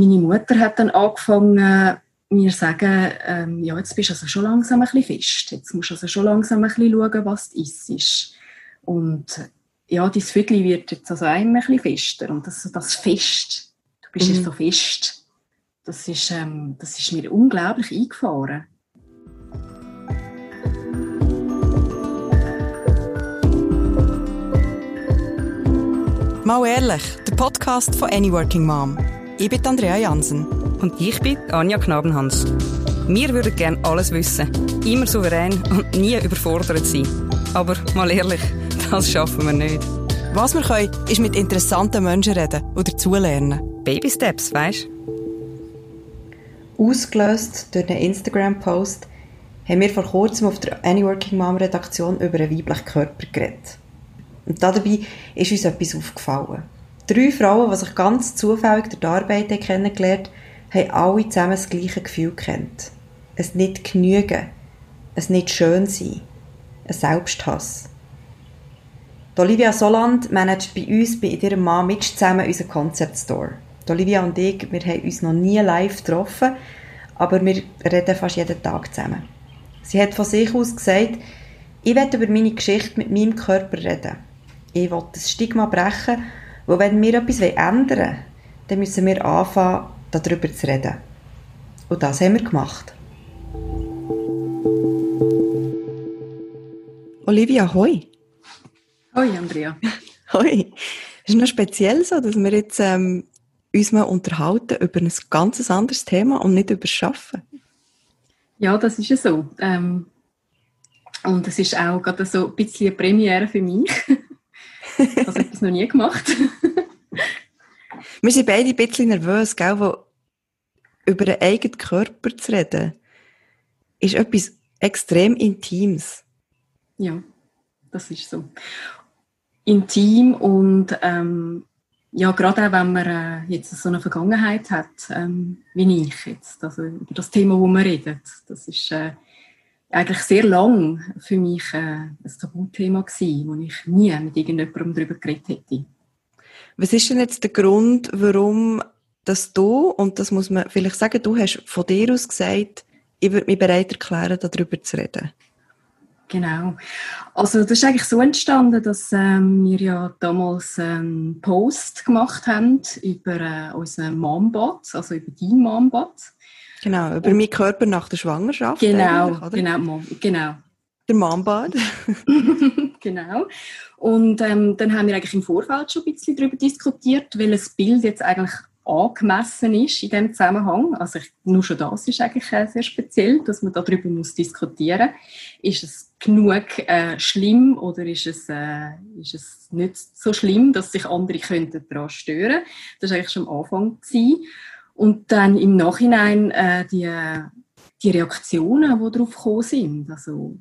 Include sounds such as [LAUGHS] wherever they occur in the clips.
meine Mutter hat dann angefangen, mir zu sagen, ähm, ja, jetzt bist du also schon langsam ein bisschen fest. Jetzt musst du also schon langsam ein bisschen schauen, was du isst. Und ja, dein Viertel wird jetzt also ein bisschen fester. Und das, das Fest, du bist mhm. jetzt so fest, das ist, ähm, das ist mir unglaublich eingefahren. Mal ehrlich, der Podcast von Any Working Mom. Ich bin Andrea Jansen. Und ich bin Anja Knabenhans. Wir würden gerne alles wissen, immer souverän und nie überfordert sein. Aber mal ehrlich, [LAUGHS] das schaffen wir nicht. Was wir können, ist mit interessanten Menschen reden oder zulernen. Baby Steps, weißt Ausgelöst durch einen Instagram-Post haben wir vor kurzem auf der Any Working Mom Redaktion über einen weiblichen Körper geredet. Und dabei ist uns etwas aufgefallen. Drei Frauen, die sich ganz zufällig durch die Arbeit kennengelernt haben, haben alle zusammen das gleiche Gefühl kennt. Es nicht genügen, es nicht schön sein, ein Selbsthass. Die Olivia Soland managt bei uns, bei ihrem Mann mit zusammen unseren Concept Store. Die Olivia und ich, wir haben uns noch nie live getroffen, aber wir reden fast jeden Tag zusammen. Sie hat von sich aus gesagt, ich werde über meine Geschichte mit meinem Körper reden ich will das Stigma brechen, wo wenn wir etwas ändern wollen, dann müssen wir anfangen, darüber zu reden. Und das haben wir gemacht. Olivia, hoi. Hoi, Andrea. [LAUGHS] Hoi. Es ist noch speziell so, dass wir jetzt ähm, uns mal unterhalten über ein ganz anderes Thema und nicht über das Arbeiten. Ja, das ist ja so. Ähm, und es ist auch gerade so ein bisschen eine Premiere für mich. [LAUGHS] Also ich habe das noch nie gemacht. [LAUGHS] Wir sind beide ein bisschen nervös, gell, wo über den eigenen Körper zu reden, ist etwas extrem Intimes. Ja, das ist so. Intim und ähm, ja, gerade auch wenn man äh, jetzt so eine Vergangenheit hat, ähm, wie ich jetzt, also über das Thema, wo man redet, das ist äh, eigentlich sehr lang für mich äh, ein Tabuthema gewesen, wo ich nie mit irgendjemandem darüber geredet hätte. Was ist denn jetzt der Grund, warum dass du, und das muss man vielleicht sagen, du hast von dir aus gesagt, ich würde mich bereit erklären, darüber zu reden? Genau. Also das ist eigentlich so entstanden, dass ähm, wir ja damals einen Post gemacht haben über äh, unseren Mombot, also über dein Mombot. Genau, über meinen Körper nach der Schwangerschaft. Genau, genau, genau. Der Mombad. [LAUGHS] genau. Und ähm, dann haben wir eigentlich im Vorfeld schon ein bisschen darüber diskutiert, welches Bild jetzt eigentlich angemessen ist in diesem Zusammenhang. Also ich, nur schon das ist eigentlich äh, sehr speziell, dass man darüber muss diskutieren Ist es genug äh, schlimm oder ist es, äh, ist es nicht so schlimm, dass sich andere könnten daran stören Das war eigentlich schon am Anfang. Gewesen. Und dann im Nachhinein äh, die, die Reaktionen, die darauf gekommen sind. Also,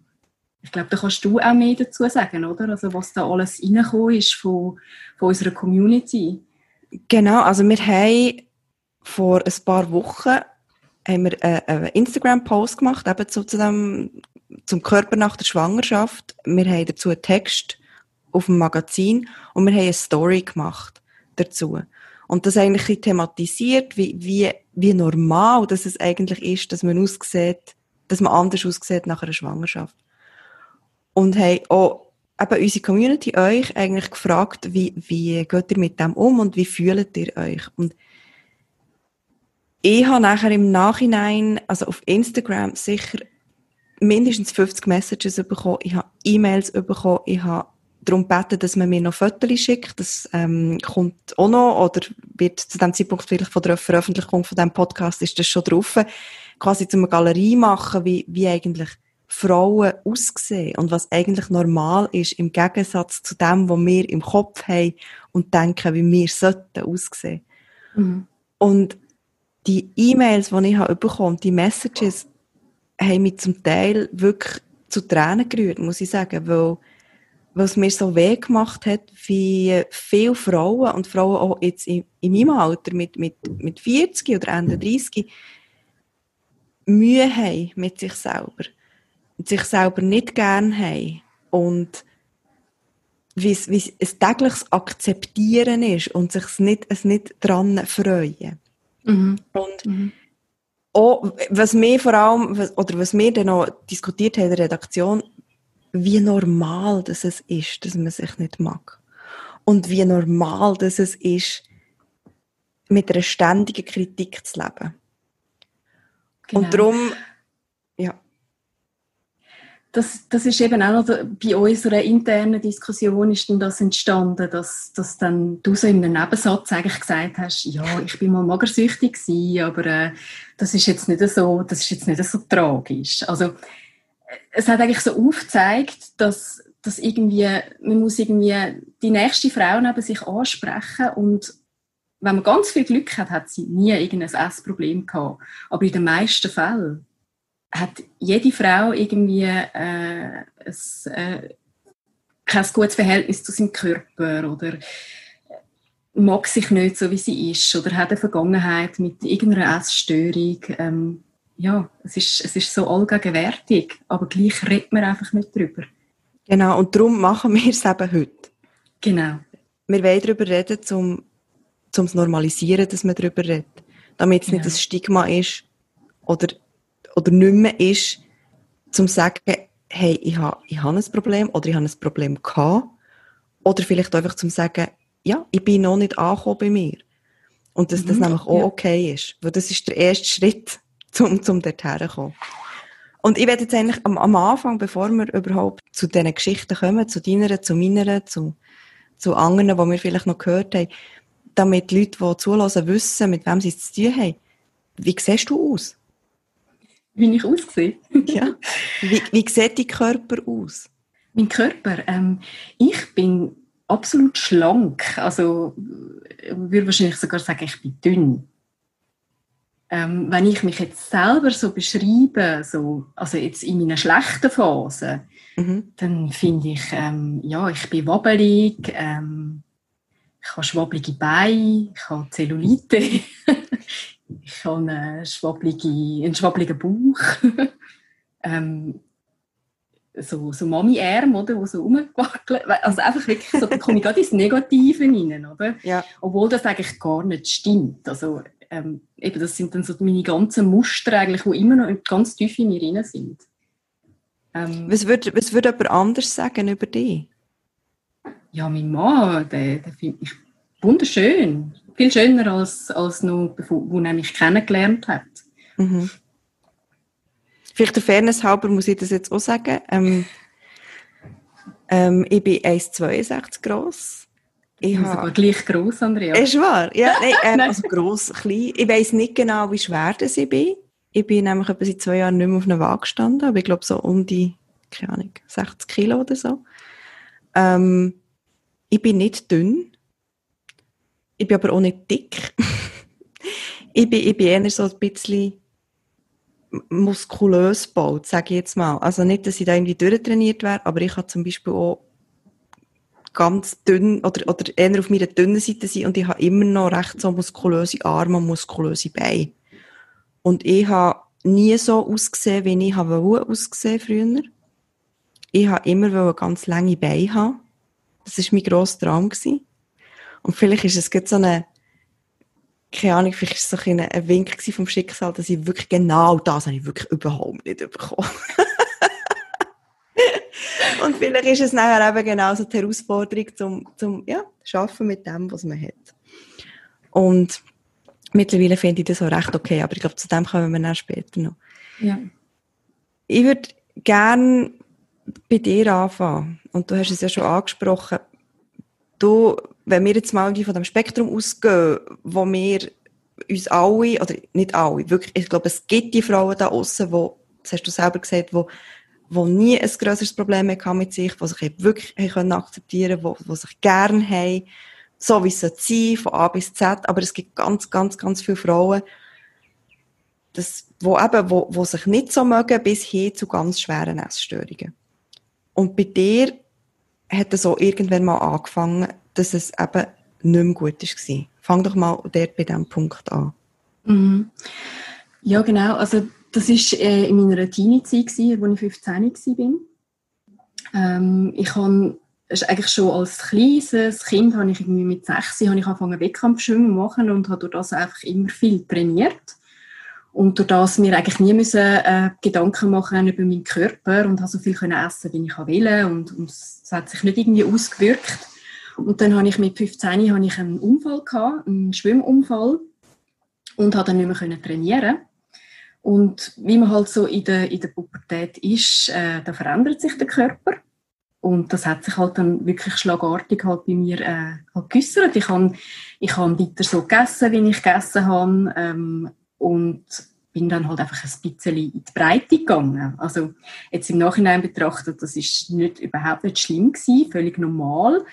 ich glaube, da kannst du auch mehr dazu sagen, oder? Also, was da alles reingekommen ist von, von unserer Community. Genau, also wir haben vor ein paar Wochen haben wir einen Instagram-Post gemacht, eben zu dem, zum Körper nach der Schwangerschaft. Wir haben dazu einen Text auf dem Magazin und wir haben eine Story gemacht dazu. Und das eigentlich thematisiert, wie, wie, wie normal dass es eigentlich ist, dass man aussieht, dass man anders aussieht nach einer Schwangerschaft. Und haben auch eben unsere Community euch eigentlich gefragt, wie, wie geht ihr mit dem um und wie fühlt ihr euch? Und ich habe nachher im Nachhinein, also auf Instagram sicher mindestens 50 Messages bekommen, ich habe E-Mails bekommen, ich habe darum gebeten, dass man mir noch Fotos schickt. Das ähm, kommt auch noch, oder wird zu dem Zeitpunkt vielleicht von der Veröffentlichung von diesem Podcast ist das schon drauf. Quasi zu einer Galerie machen, wie, wie eigentlich Frauen aussehen und was eigentlich normal ist im Gegensatz zu dem, was wir im Kopf haben und denken, wie wir sollten aussehen. Mhm. Und die E-Mails, die ich habe bekommen, die Messages, haben mich zum Teil wirklich zu Tränen gerührt, muss ich sagen, weil was mir so weh gemacht hat, wie viele Frauen und Frauen auch jetzt in, in meinem Alter mit, mit, mit 40 oder Ende 30 Mühe haben mit sich selber. Und sich selber nicht gern haben. Und wie es, wie es ein tägliches Akzeptieren ist und sich nicht, es nicht dran freuen. Mhm. Und mhm. auch, was wir vor allem, oder was wir dann noch diskutiert haben in der Redaktion, wie normal das es ist, dass man sich nicht mag. Und wie normal das es ist, mit einer ständigen Kritik zu leben. Genau. Und darum, ja. Das, das ist eben auch noch bei unserer internen Diskussion ist dann das entstanden, dass, dass dann du so in einem Nebensatz eigentlich gesagt hast, ja, ich bin mal magersüchtig gewesen, aber äh, das ist jetzt nicht so, das ist jetzt nicht so tragisch. Also es hat eigentlich so aufgezeigt, dass, dass irgendwie, man muss irgendwie die nächste Frau neben sich ansprechen und wenn man ganz viel Glück hat, hat sie nie irgendein Essproblem gehabt. Aber in den meisten Fällen hat jede Frau irgendwie äh, ein, äh, kein gutes Verhältnis zu seinem Körper oder mag sich nicht so, wie sie ist oder hat eine Vergangenheit mit irgendeiner Essstörung. Ähm, ja, es ist, es ist so allgegenwärtig, aber gleich redet man einfach nicht drüber. Genau, und darum machen wir es eben heute. Genau. Wir wollen darüber reden, um zum zu normalisieren, dass man darüber redet. Damit es ja. nicht ein Stigma ist oder, oder nicht mehr ist, zum zu sagen, hey, ich habe ich hab ein Problem oder ich habe ein Problem gehabt. Oder vielleicht einfach zum sagen, ja, ich bin noch nicht angekommen bei mir. Und dass das mhm, nämlich auch ja. okay ist. Weil das ist der erste Schritt, um, um dorthin zu kommen. Und ich werde jetzt eigentlich am, am Anfang, bevor wir überhaupt zu diesen Geschichten kommen, zu deiner, zu meiner, zu, zu anderen, die wir vielleicht noch gehört haben, damit die Leute, die zulassen, wissen, mit wem sie es zu tun haben. Wie siehst du aus? Wie ich aussehe? [LAUGHS] ja. Wie, wie sieht dein Körper aus? Mein Körper? Ähm, ich bin absolut schlank. Also, ich würde wahrscheinlich sogar sagen, ich bin dünn. Ähm, wenn ich mich jetzt selber so beschreibe, so, also jetzt in meiner schlechten Phase, mhm. dann finde ich, ähm, ja, ich bin wobbelig, ähm, ich habe schwabbelige Beine, ich habe Zellulite, [LAUGHS] ich habe eine schwabbelige, einen schwabbeligen Bauch. [LAUGHS] ähm, so, so Mami-Arm, oder, wo so rumgewackelt. Also einfach wirklich so, da komme ich gerade ins Negative rein, oder? Ja. Obwohl das eigentlich gar nicht stimmt. Also, ähm, eben, das sind dann so meine ganzen Muster eigentlich, die immer noch ganz tief in mir drin sind. Ähm, was würde was würd jemand anders sagen über dich? Ja, mein Mann, den, den finde ich wunderschön. Viel schöner als, als noch, wo er mich kennengelernt hat. Mhm. Vielleicht der Fairness halber muss ich das jetzt auch sagen. Ähm, ähm, ich bin 1,62 groß. Ich bin sogar gleich groß, Andrea. Ist wahr? Ja, [LAUGHS] nein, ähm, also gross, klein. Ich weiß nicht genau, wie schwer das ich bin. Ich bin nämlich etwa seit zwei Jahren nicht mehr auf einer Waage gestanden, aber ich glaube so um die, keine Ahnung, 60 Kilo oder so. Ähm, ich bin nicht dünn. Ich bin aber auch nicht dick. [LAUGHS] ich, bin, ich bin eher so ein bisschen muskulös gebaut, sage ich jetzt mal. Also nicht, dass ich da irgendwie durchtrainiert wäre, aber ich habe zum Beispiel auch ganz dünn oder, oder eher auf meiner dünnen Seite sein und ich habe immer noch recht so muskulöse Arme und muskulöse Beine. Und ich habe nie so ausgesehen, wie ich habe ausgesehen früher. Ich habe immer ganz lange Beine haben. Das war mein grosser Traum. Gewesen. Und vielleicht ist es so eine, keine Ahnung, vielleicht ist es so ein, ein Wink vom Schicksal, dass ich wirklich genau das habe ich wirklich überhaupt nicht bekommen. [LAUGHS] Und vielleicht ist es nachher eben genauso die Herausforderung zum, zum ja, Schaffen mit dem, was man hat. Und mittlerweile finde ich das auch recht okay, aber ich glaube, zu dem kommen wir dann später noch. Ja. Ich würde gerne bei dir anfangen. Und du hast es ja schon angesprochen. Du, wenn wir jetzt mal von dem Spektrum ausgehen, wo wir uns alle, oder nicht alle, wirklich, ich glaube, es gibt die Frauen da außen, wo, das hast du selber gesagt, wo, wo nie ein größeres Problem mehr mit sich, die sich wirklich können akzeptieren können, die sich gerne haben, so wie es sein von A bis Z. Aber es gibt ganz, ganz, ganz viele Frauen, das, wo eben, wo, wo sich nicht so mögen, bis hin zu ganz schweren Essstörungen. Und bei dir hat es auch irgendwann mal angefangen, dass es eben nicht mehr gut war. Fang doch mal dort bei diesem Punkt an. Mhm. Ja, genau. Also das war äh, in meiner Teenie-Zeit, als ich 15 war. Ähm, ich habe eigentlich schon als kleines Kind habe ich irgendwie mit sechs habe ich angefangen Wettkampfschwimmen machen und habe durch das einfach immer viel trainiert. Und durch das mir eigentlich nie müssen, äh, Gedanken machen über meinen Körper und habe so viel können essen, wie ich will und, und es hat sich nicht irgendwie ausgewirkt. Und dann habe ich mit 15 habe ich einen Unfall gehabt, einen Schwimmunfall und habe dann nicht mehr können trainieren und wie man halt so in der, in der Pubertät ist, äh, da verändert sich der Körper und das hat sich halt dann wirklich schlagartig halt bei mir äh, halt geäussert. Ich habe ich hab weiter so gegessen, wie ich gegessen habe ähm, und bin dann halt einfach ein bisschen in die Breite gegangen. Also jetzt im Nachhinein betrachtet, das ist nicht, überhaupt nicht schlimm gewesen, völlig normal.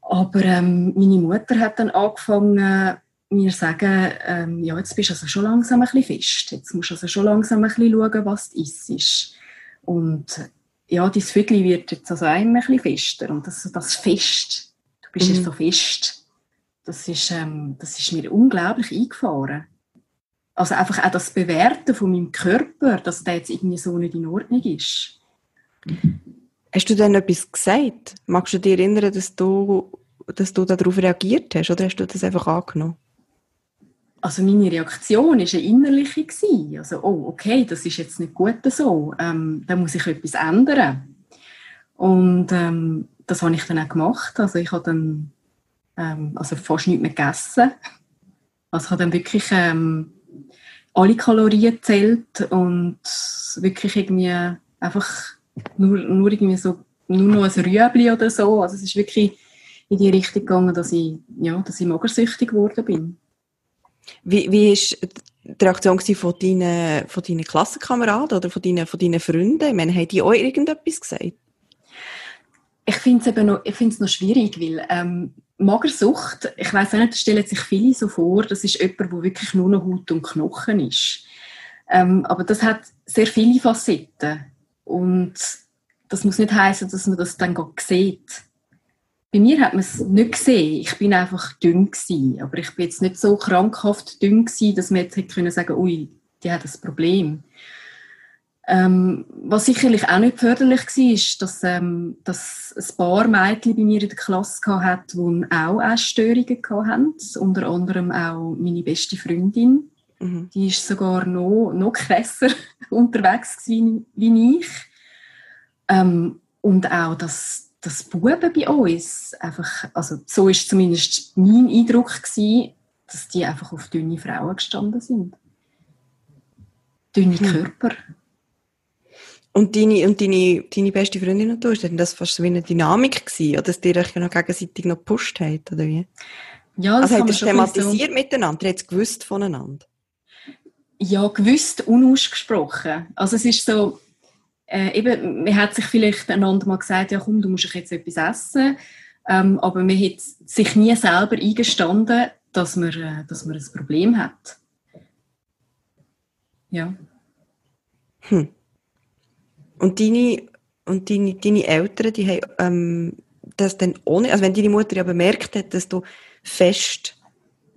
Aber ähm, meine Mutter hat dann angefangen, mir sagen, ähm, ja, jetzt bist du also schon langsam ein bisschen fest. Jetzt musst du also schon langsam ein bisschen schauen, was du isst. Und ja, dein Vögel wird jetzt also immer ein bisschen fester. Und das, das Fest, du bist mhm. jetzt so fest, das ist, ähm, das ist mir unglaublich eingefahren. Also einfach auch das Bewerten von meinem Körper, dass der jetzt irgendwie so nicht in Ordnung ist. Hast du denn etwas gesagt? Magst du dich erinnern, dass du, dass du darauf reagiert hast oder hast du das einfach angenommen? Also meine Reaktion war eine innerliche. Also, oh, okay, das ist jetzt nicht gut so, ähm, da muss ich etwas ändern. Und ähm, das habe ich dann auch gemacht. Also ich habe dann ähm, also fast nichts mehr gegessen. Also ich habe dann wirklich ähm, alle Kalorien gezählt und wirklich irgendwie einfach nur, nur irgendwie so nur noch ein Rüebli oder so. Also es ist wirklich in die Richtung gegangen, dass ich, ja, dass ich magersüchtig geworden bin. Wie, wie ist die Reaktion von deinen, von deinen Klassenkameraden oder von deinen, von deinen Freunden? Ich meine, haben die auch irgendetwas gesagt? Ich finde es noch, noch schwierig, weil ähm, Magersucht, ich weiß nicht, da stellen sich viele so vor, das ist jemand, der wirklich nur noch Haut und Knochen ist. Ähm, aber das hat sehr viele Facetten. Und das muss nicht heißen, dass man das dann sieht. Bei mir hat man es nicht gesehen. Ich bin einfach dünn gewesen. Aber ich bin jetzt nicht so krankhaft dünn gewesen, dass man jetzt hätte können sagen, ui, die hat ein Problem. Ähm, was sicherlich auch nicht förderlich war, ist, dass, ähm, dass ein paar Mädchen bei mir in der Klasse hatten, die auch Essstörungen hatten. Unter anderem auch meine beste Freundin. Mhm. Die ist sogar noch, noch krasser [LAUGHS] unterwegs wie, wie ich. Ähm, und auch, dass, dass Buben bei uns einfach, also so ist zumindest mein Eindruck gewesen, dass die einfach auf dünne Frauen gestanden sind. Dünne hm. Körper. Und deine, und deine, deine beste Freundin und du, ist denn das fast so wie eine Dynamik gewesen, oder dass ihr euch noch gegenseitig noch gepusht habt, oder wie? Ja, das also habt ihr es thematisiert so miteinander? Ihr habt es gewusst voneinander? Ja, gewusst, unausgesprochen. Also es ist so, äh, eben, man hat sich vielleicht einander mal gesagt, ja komm, du musst jetzt etwas essen, ähm, aber man hat sich nie selber eingestanden, dass man, äh, dass man ein Problem hat. Ja. Hm. Und deine, und deine, deine Eltern, die haben ähm, das dann ohne, also wenn deine Mutter ja bemerkt hat, dass du fest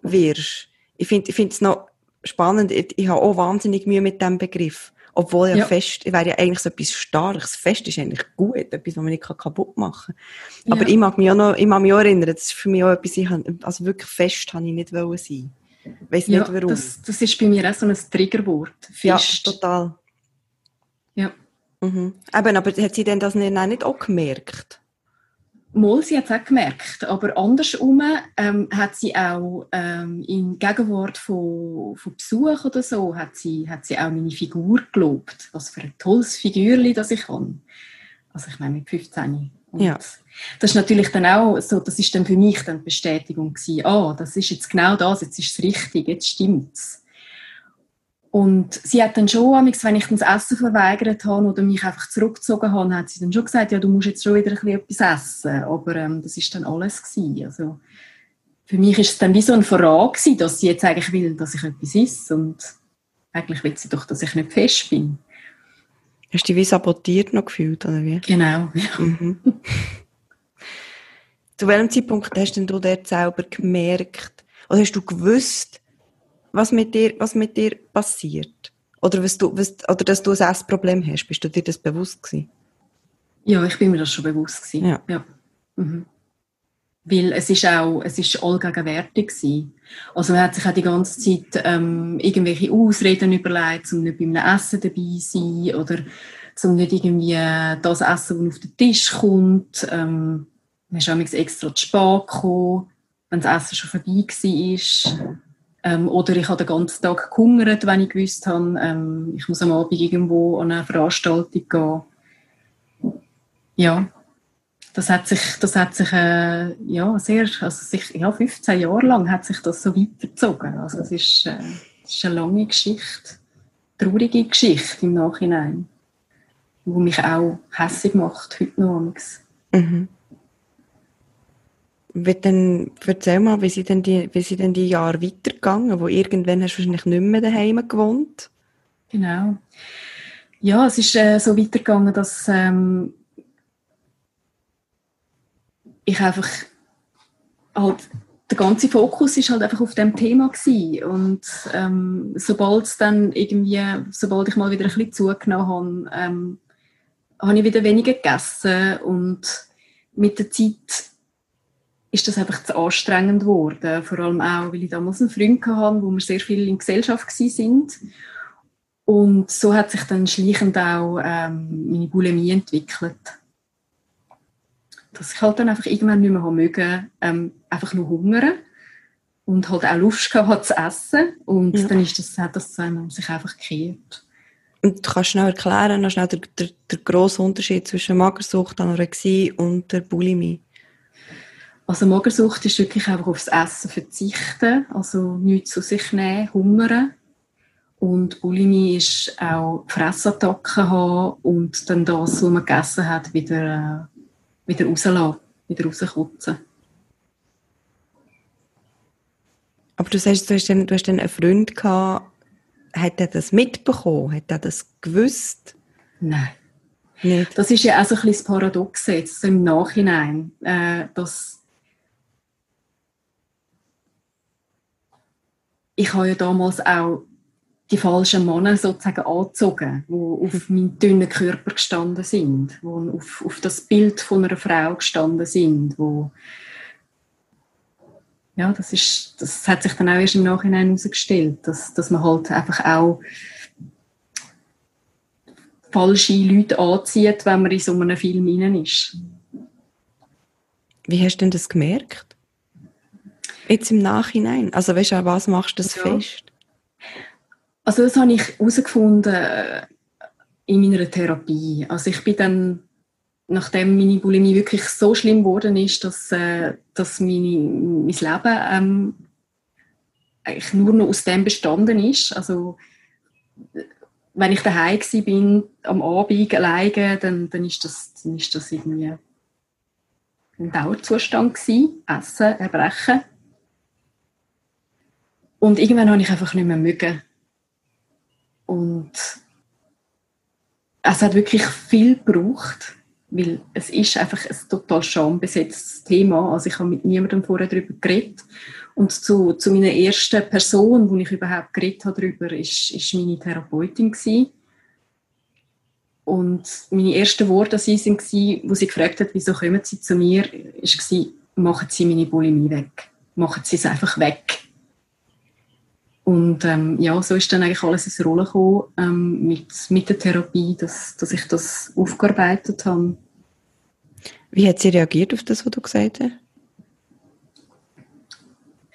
wirst, ich finde es noch spannend, ich, ich habe auch wahnsinnig Mühe mit dem Begriff. Obwohl ja, ja. fest, wäre ja eigentlich so etwas Starkes. Fest ist eigentlich gut, etwas, was man nicht kaputt machen kann. Aber ja. ich mag mich auch noch, ich mag mich auch erinnern, das ist für mich auch etwas, ich also wirklich fest habe ich nicht wollen sein. Ich weiss ja, nicht warum. Das, das ist bei mir auch so ein Triggerwort. Fest. Ja, total. Ja. Mhm. Eben, aber hat sie denn das nicht auch gemerkt? Mal, sie hat es auch gemerkt, aber andersrum ähm, hat sie auch ähm, in Gegenwart von, von Besuch oder so, hat sie, hat sie auch meine Figur gelobt. Was für ein tolles Figürchen das ich habe. Also ich meine mit 15. Und ja. Das ist natürlich dann auch so, das ist dann für mich dann die Bestätigung gewesen, ah, das ist jetzt genau das, jetzt ist es richtig, jetzt stimmt's. Und sie hat dann schon, wenn ich das Essen verweigert habe oder mich einfach zurückgezogen habe, hat sie dann schon gesagt, ja, du musst jetzt schon wieder ein bisschen etwas essen. Aber ähm, das ist dann alles gewesen. Also, für mich ist es dann wie so ein Verrat gewesen, dass sie jetzt eigentlich will, dass ich etwas esse. Und eigentlich will sie doch, dass ich nicht fest bin. Hast du dich wie sabotiert noch gefühlt, oder wie? Genau, ja. Mhm. [LAUGHS] Zu welchem Zeitpunkt hast denn du dort selber gemerkt, oder hast du gewusst, was mit dir, was mit dir passiert? Oder, was du, was, oder dass du ein Essproblem hast? Bist du dir das bewusst gewesen? Ja, ich bin mir das schon bewusst gewesen. Ja. ja. Mhm. Weil es ist auch, es ist allgegenwärtig gewesen. Also man hat sich auch die ganze Zeit ähm, irgendwelche Ausreden überlegt, um nicht beim Essen dabei zu sein oder um nicht irgendwie das Essen, das auf den Tisch kommt. Ähm, man ist auch extra zu spät gekommen, wenn das Essen schon vorbei war. Ähm, oder ich habe den ganzen Tag gehungert, wenn ich gewusst habe, ähm, ich muss am Abend irgendwo an eine Veranstaltung gehen. Ja, das hat sich, das hat sich äh, ja, sehr, also sich, ja, 15 Jahre lang hat sich das so weitergezogen. Also es ist, äh, ist eine lange Geschichte, traurige Geschichte im Nachhinein, die mich auch hässlich macht, heute noch. Mhm. Dann, erzähl mal, wie sind denn die, wie sind denn die Jahre weitergegangen, wo irgendwann hast du wahrscheinlich nicht mehr daheim gewohnt? Genau. Ja, es ist äh, so weitergegangen, dass ähm, ich einfach halt der ganze Fokus ist halt einfach auf dem Thema gewesen. und ähm, sobald dann irgendwie, sobald ich mal wieder ein bisschen zugenommen habe, ähm, habe ich wieder weniger gegessen und mit der Zeit ist das einfach zu anstrengend geworden, vor allem auch, weil ich damals einen Freund hatte, wo wir sehr viel in Gesellschaft sind und so hat sich dann schleichend auch ähm, meine Bulimie entwickelt dass ich halt dann einfach irgendwann nicht mehr haben mögen, ähm, einfach nur hungern und halt auch Lust gehabt zu essen und ja. dann ist das, hat das ähm, sich einfach gekehrt. Und du kannst schnell erklären, noch schnell der, der, der grosse Unterschied zwischen Magersucht, Anorexie und der Bulimie? Also Magersucht ist wirklich einfach aufs Essen verzichten, also nichts zu sich nehmen, hungern. Und Bulimie ist auch Fressattacken haben und dann das, was man gegessen hat, wieder äh, wieder rauslassen, wieder rauskotzen. Aber du sagst, du hast dann, du hast dann einen Freund gehabt, hat er das mitbekommen? Hat er das gewusst? Nein. Nicht. Das ist ja auch so ein bisschen das Paradox jetzt im Nachhinein, äh, dass ich habe ja damals auch die falschen Männer sozusagen angezogen, die auf meinen dünnen Körper gestanden sind, die auf, auf das Bild von einer Frau gestanden sind, wo ja, das ist, das hat sich dann auch erst im Nachhinein herausgestellt, dass, dass man halt einfach auch falsche Leute anzieht, wenn man in so einem Film hinein ist. Wie hast du denn das gemerkt? Jetzt im Nachhinein? Also weißt du, was machst du das ja. fest? Also das habe ich herausgefunden äh, in meiner Therapie. Also ich bin dann, nachdem meine Bulimie wirklich so schlimm geworden ist, dass, äh, dass meine, mein Leben ähm, eigentlich nur noch aus dem bestanden ist. Also wenn ich daheim bin am Abend alleine, dann, dann, ist das, dann ist das irgendwie ein Dauerzustand gewesen. Essen, Erbrechen. Und irgendwann habe ich einfach nicht mehr mögen. Und es hat wirklich viel gebraucht, weil es ist einfach ein total schambesetztes Thema. Also ich habe mit niemandem vorher darüber geredet. Und zu, zu meiner ersten Person, wo ich überhaupt geredet habe darüber, ist, ist meine Therapeutin gewesen. Und meine ersten Worte an sie waren, wo sie gefragt hat, wieso kommen sie zu mir, war, machen Sie meine Bulimie weg. Machen Sie es einfach weg. Und ähm, ja, so ist dann eigentlich alles ins Rollen gekommen ähm, mit, mit der Therapie, dass, dass ich das aufgearbeitet habe. Wie hat sie reagiert auf das, was du gesagt hast?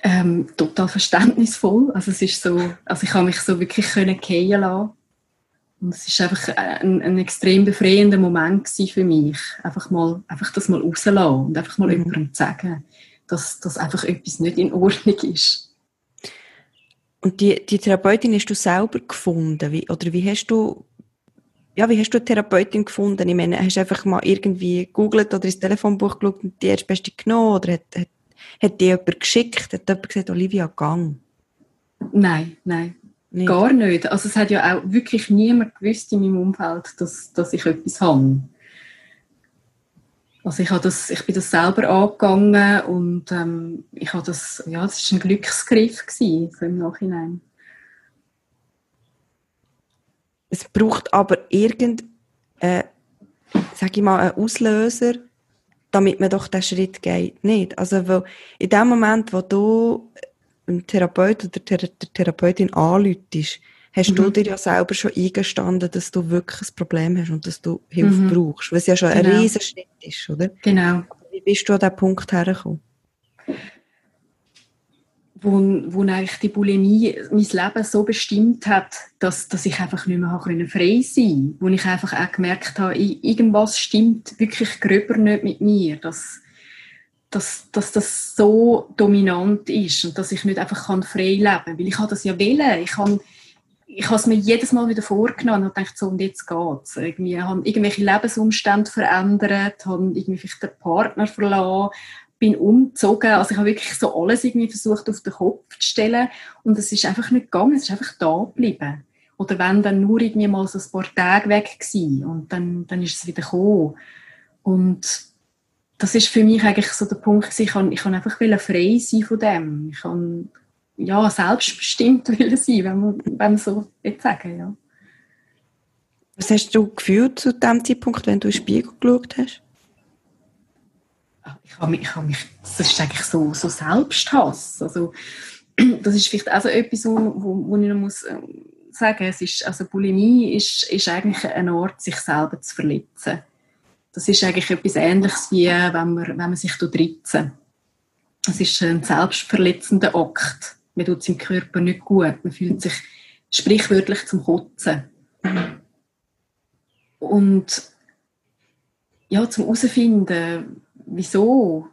Ähm, total verständnisvoll. Also es ist so, also ich habe mich so wirklich können gehen lassen. Und es ist einfach ein, ein extrem befreiender Moment für mich, einfach mal, einfach das mal rauslassen und einfach mal mhm. jemandem sagen, dass, dass einfach etwas nicht in Ordnung ist. Und die, die Therapeutin hast du selber gefunden? Wie, oder wie hast du, ja, wie hast du eine Therapeutin gefunden? Ich meine, hast du einfach mal irgendwie gegoogelt oder ins Telefonbuch geschaut und die erstbeste genommen? Oder hat, hat, hat dir jemand geschickt? Hat jemand gesagt, Olivia, gang? Nein, nein. Nicht. Gar nicht. Also es hat ja auch wirklich niemand gewusst in meinem Umfeld, dass, dass ich etwas habe. Also ich, habe das, ich bin das selber angegangen und ähm, ich habe das, ja, das war ein Glücksgriff gewesen, so im Nachhinein. Es braucht aber irgend, äh, sag ich mal, einen Auslöser, damit man doch den Schritt geht. Nicht. Also, weil in dem Moment, wo du einen Therapeut oder der, der Therapeutin anläutest, hast mhm. du dir ja selber schon eingestanden, dass du wirklich ein Problem hast und dass du Hilfe mhm. brauchst. Was ja schon genau. ein riesen Schritt ist, oder? Genau. Wie bist du an diesen Punkt hergekommen? Wo, wo eigentlich die Bulimie mein Leben so bestimmt hat, dass, dass ich einfach nicht mehr frei sein konnte. Wo ich einfach auch gemerkt habe, irgendwas stimmt wirklich gröber nicht mit mir. Dass, dass, dass das so dominant ist und dass ich nicht einfach frei leben kann. Weil ich habe das ja wählen. Ich kann ich habe es mir jedes Mal wieder vorgenommen und gedacht, so, und jetzt geht's. Irgendwie, ich habe irgendwelche Lebensumstände verändert, habe irgendwie vielleicht den Partner verloren, bin umgezogen. Also ich habe wirklich so alles irgendwie versucht, auf den Kopf zu stellen. Und es ist einfach nicht gegangen, es ist einfach da geblieben. Oder wenn dann nur irgendwie mal so ein paar Tage weg gewesen. Und dann, dann ist es wieder gekommen. Und das ist für mich eigentlich so der Punkt, ich kann, ich kann einfach frei sein von dem. Ich kann ja, selbstbestimmt [LAUGHS] will sein, wenn man, wenn man so sagen ja. Was hast du gefühlt zu dem Zeitpunkt, wenn du in den Spiegel geschaut hast? Ah, ich habe mich, ich habe mich, das ist eigentlich so, so Selbsthass. Also, [CLEARS THROAT] das ist vielleicht auch so etwas, wo, wo ich noch muss äh, sagen es ist, also Bulimie ist, ist eigentlich ein Ort, sich selber zu verletzen. Das ist eigentlich etwas Ähnliches, wie wenn man, wenn man sich ritzen. Es ist ein selbstverletzender Akt mir tut es im Körper nicht gut. Man fühlt sich sprichwörtlich zum Kotzen. Und ja, zum herausfinden, wieso.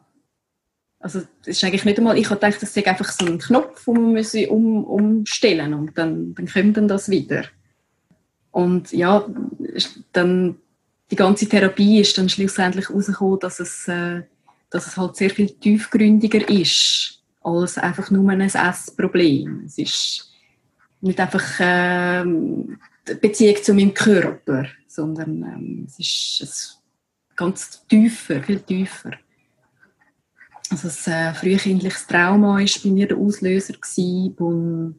Also, das ist eigentlich nicht einmal, ich habe gedacht, das ist einfach so ein Knopf, den man um, umstellen und dann, dann kommt dann das wieder. Und ja, dann, die ganze Therapie ist dann schlussendlich herausgekommen, dass es, äh, dass es halt sehr viel tiefgründiger ist als einfach nur ein Essproblem. Es ist nicht einfach ähm, die Beziehung zu meinem Körper, sondern ähm, es ist es ganz tiefer, viel tiefer. Also ein äh, frühkindliches Trauma war bei mir der Auslöser, wo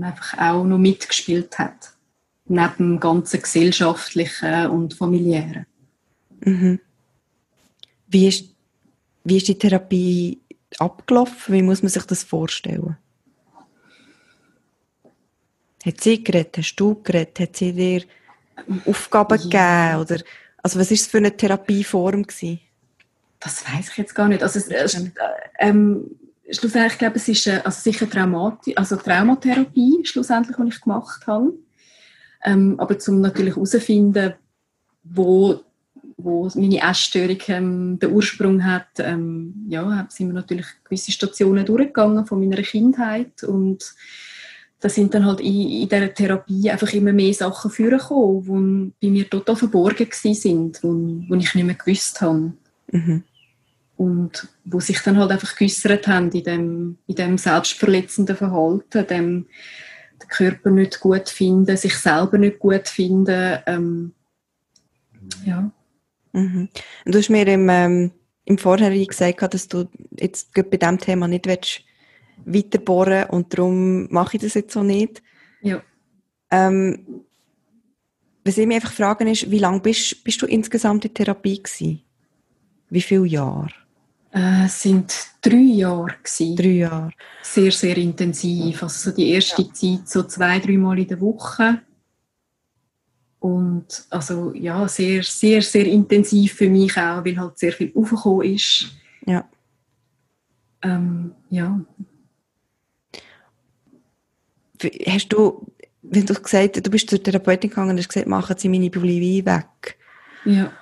einfach auch noch mitgespielt hat. Neben dem ganzen gesellschaftlichen und familiären. Mhm. Wie, ist, wie ist die Therapie abgelaufen? Wie muss man sich das vorstellen? Hat sie geredet? Hast du geredet? Hat sie dir Aufgaben ja. gegeben? Oder, also was war es für eine Therapieform? Gewesen? Das weiß ich jetzt gar nicht. Also, es, äh, ähm, schlussendlich, ich glaube es ist äh, also sicher Traumati also Traumatherapie, schlussendlich, die ich gemacht habe. Ähm, aber zum natürlich herauszufinden, wo wo meine Essstörung ähm, den Ursprung hat, ähm, ja, sind wir natürlich gewisse Stationen durchgegangen von meiner Kindheit und da sind dann halt in, in dieser Therapie einfach immer mehr Sachen vorgekommen, die bei mir total verborgen sind, wo ich nicht mehr gewusst habe. Mhm. Und wo sich dann halt einfach geäussert haben in dem, in dem selbstverletzenden Verhalten, dem den Körper nicht gut finden, sich selber nicht gut finden, ähm, ja. Mhm. Du hast mir im, ähm, im Vorhinein gesagt, dass du jetzt bei diesem Thema nicht willst weiterbohren und darum mache ich das jetzt so nicht. Ja. Ähm, was ich mich einfach fragen ist, wie lange bist, bist du insgesamt in Therapie gewesen? Wie viele Jahre? Äh, es sind drei Jahre gewesen. Drei Jahre. Sehr, sehr intensiv. Also so die erste ja. Zeit so zwei, drei Mal in der Woche. Und also ja, sehr, sehr, sehr intensiv für mich auch, weil halt sehr viel aufgekommen ist. Ja. Ähm, ja. Hast du, wenn du gesagt du bist zur Therapeutin gegangen und hast gesagt, machen Sie meine Bulimie weg. Ja.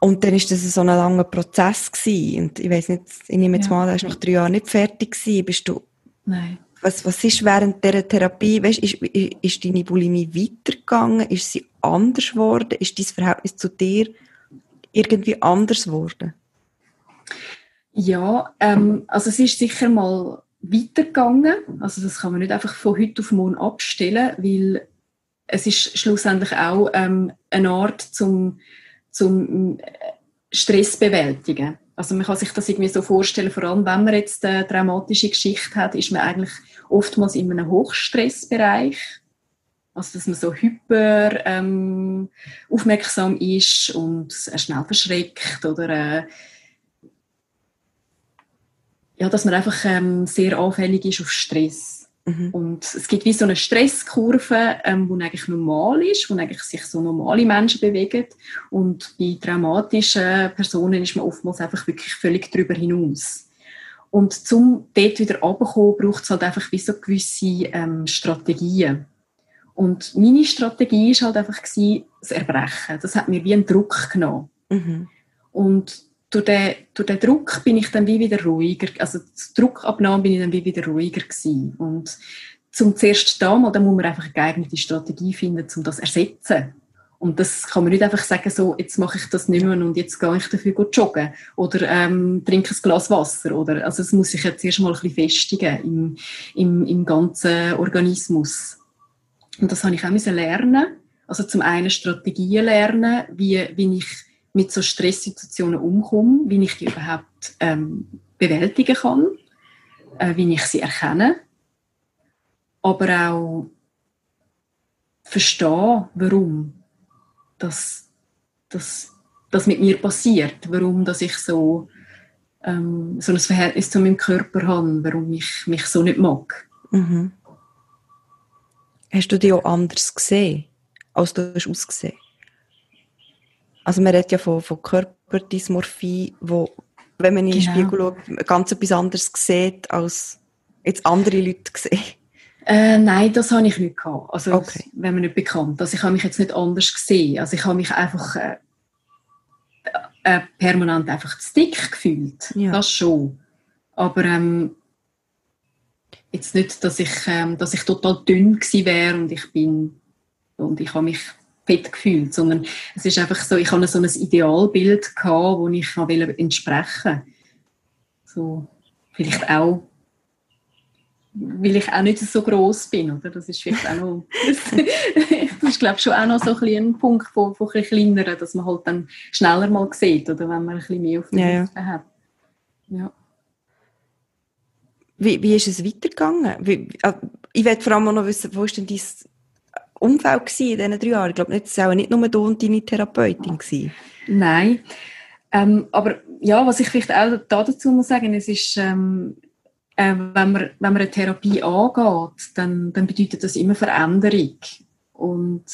Und dann ist das so ein langer Prozess gewesen. Und ich weiß nicht, ich nehme jetzt ja. mal, du nach drei Jahren nicht fertig gewesen. Bist du? Nein was, was ist während dieser Therapie, weißt, ist, ist deine Bulimie weitergegangen? Ist sie anders geworden? Ist dein Verhältnis zu dir irgendwie anders geworden? Ja, ähm, also es ist sicher mal weitergegangen. Also das kann man nicht einfach von heute auf morgen abstellen, weil es ist schlussendlich auch ähm, eine Art zum, zum Stress bewältigen. Also man kann sich das irgendwie so vorstellen, vor allem wenn man jetzt eine dramatische Geschichte hat, ist man eigentlich oftmals in einem Hochstressbereich. Also, dass man so hyper ähm, aufmerksam ist und schnell verschreckt oder äh, ja, dass man einfach ähm, sehr anfällig ist auf Stress. Mhm. Und es gibt wie so eine Stresskurve, ähm, die eigentlich normal ist, wo eigentlich sich so normale Menschen bewegen. Und bei traumatischen Personen ist man oftmals einfach wirklich völlig darüber hinaus. Und zum dort wieder runterzukommen, braucht es halt einfach wie so gewisse ähm, Strategien. Und meine Strategie war halt einfach gewesen, das Erbrechen. Das hat mir wie einen Druck genommen. Mhm. Und durch den, durch den Druck bin ich dann wie wieder ruhiger, also das Druckabnahme bin ich dann wie wieder ruhiger gewesen. Und zum zuerst da mal, da muss man einfach eine geeignete Strategie finden, um das zu ersetzen. Und das kann man nicht einfach sagen, so, jetzt mache ich das nicht mehr und jetzt gehe ich dafür joggen oder ähm, trinke ein Glas Wasser. Oder, also das muss ich jetzt erst mal ein bisschen festigen im, im, im ganzen Organismus. Und das habe ich auch lernen. Also zum einen Strategien lernen, wie, wie ich mit so Stresssituationen umkomme, wie ich die überhaupt ähm, bewältigen kann, äh, wie ich sie erkenne, aber auch verstehe, warum das, das, das mit mir passiert, warum dass ich so, ähm, so ein Verhältnis zu meinem Körper habe, warum ich mich so nicht mag. Mhm. Hast du dich auch anders gesehen, als du hast ausgesehen? Also man redet ja von, von Körperdysmorphie, wo, wenn man in den genau. Spiegel schaut, ganz etwas anderes sieht, als jetzt andere Leute sehen. Äh, nein, das habe ich nicht gehabt. Also, okay. wenn man nicht bekannt. Also, ich habe mich jetzt nicht anders gesehen. Also, ich habe mich einfach äh, äh, permanent einfach zu dick gefühlt. Ja. Das schon. Aber ähm, jetzt nicht, dass ich, ähm, dass ich total dünn gewesen wäre und ich bin und ich habe mich gefühlt, sondern es ist einfach so, ich hatte so ein Idealbild gehabt, wo ich entsprechen so vielleicht auch weil ich auch nicht so groß bin, oder? Das ist vielleicht auch noch, [LAUGHS] [LAUGHS] das ist glaube schon auch noch so ein, ein Punkt von, von ein kleineren, dass man halt dann schneller mal sieht, oder wenn man ein bisschen mehr auf der ja, Hüfte hat. Ja. Wie, wie ist es weitergegangen? Wie, äh, ich will vor allem noch wissen, wo ist denn dein Umfeld gewesen in diesen drei Jahren? Ich glaube, es war nicht nur du und deine Therapeutin. Gewesen. Nein. Ähm, aber ja, was ich vielleicht auch da dazu muss sagen, es ist, ähm, äh, wenn, man, wenn man eine Therapie angeht, dann, dann bedeutet das immer Veränderung. Und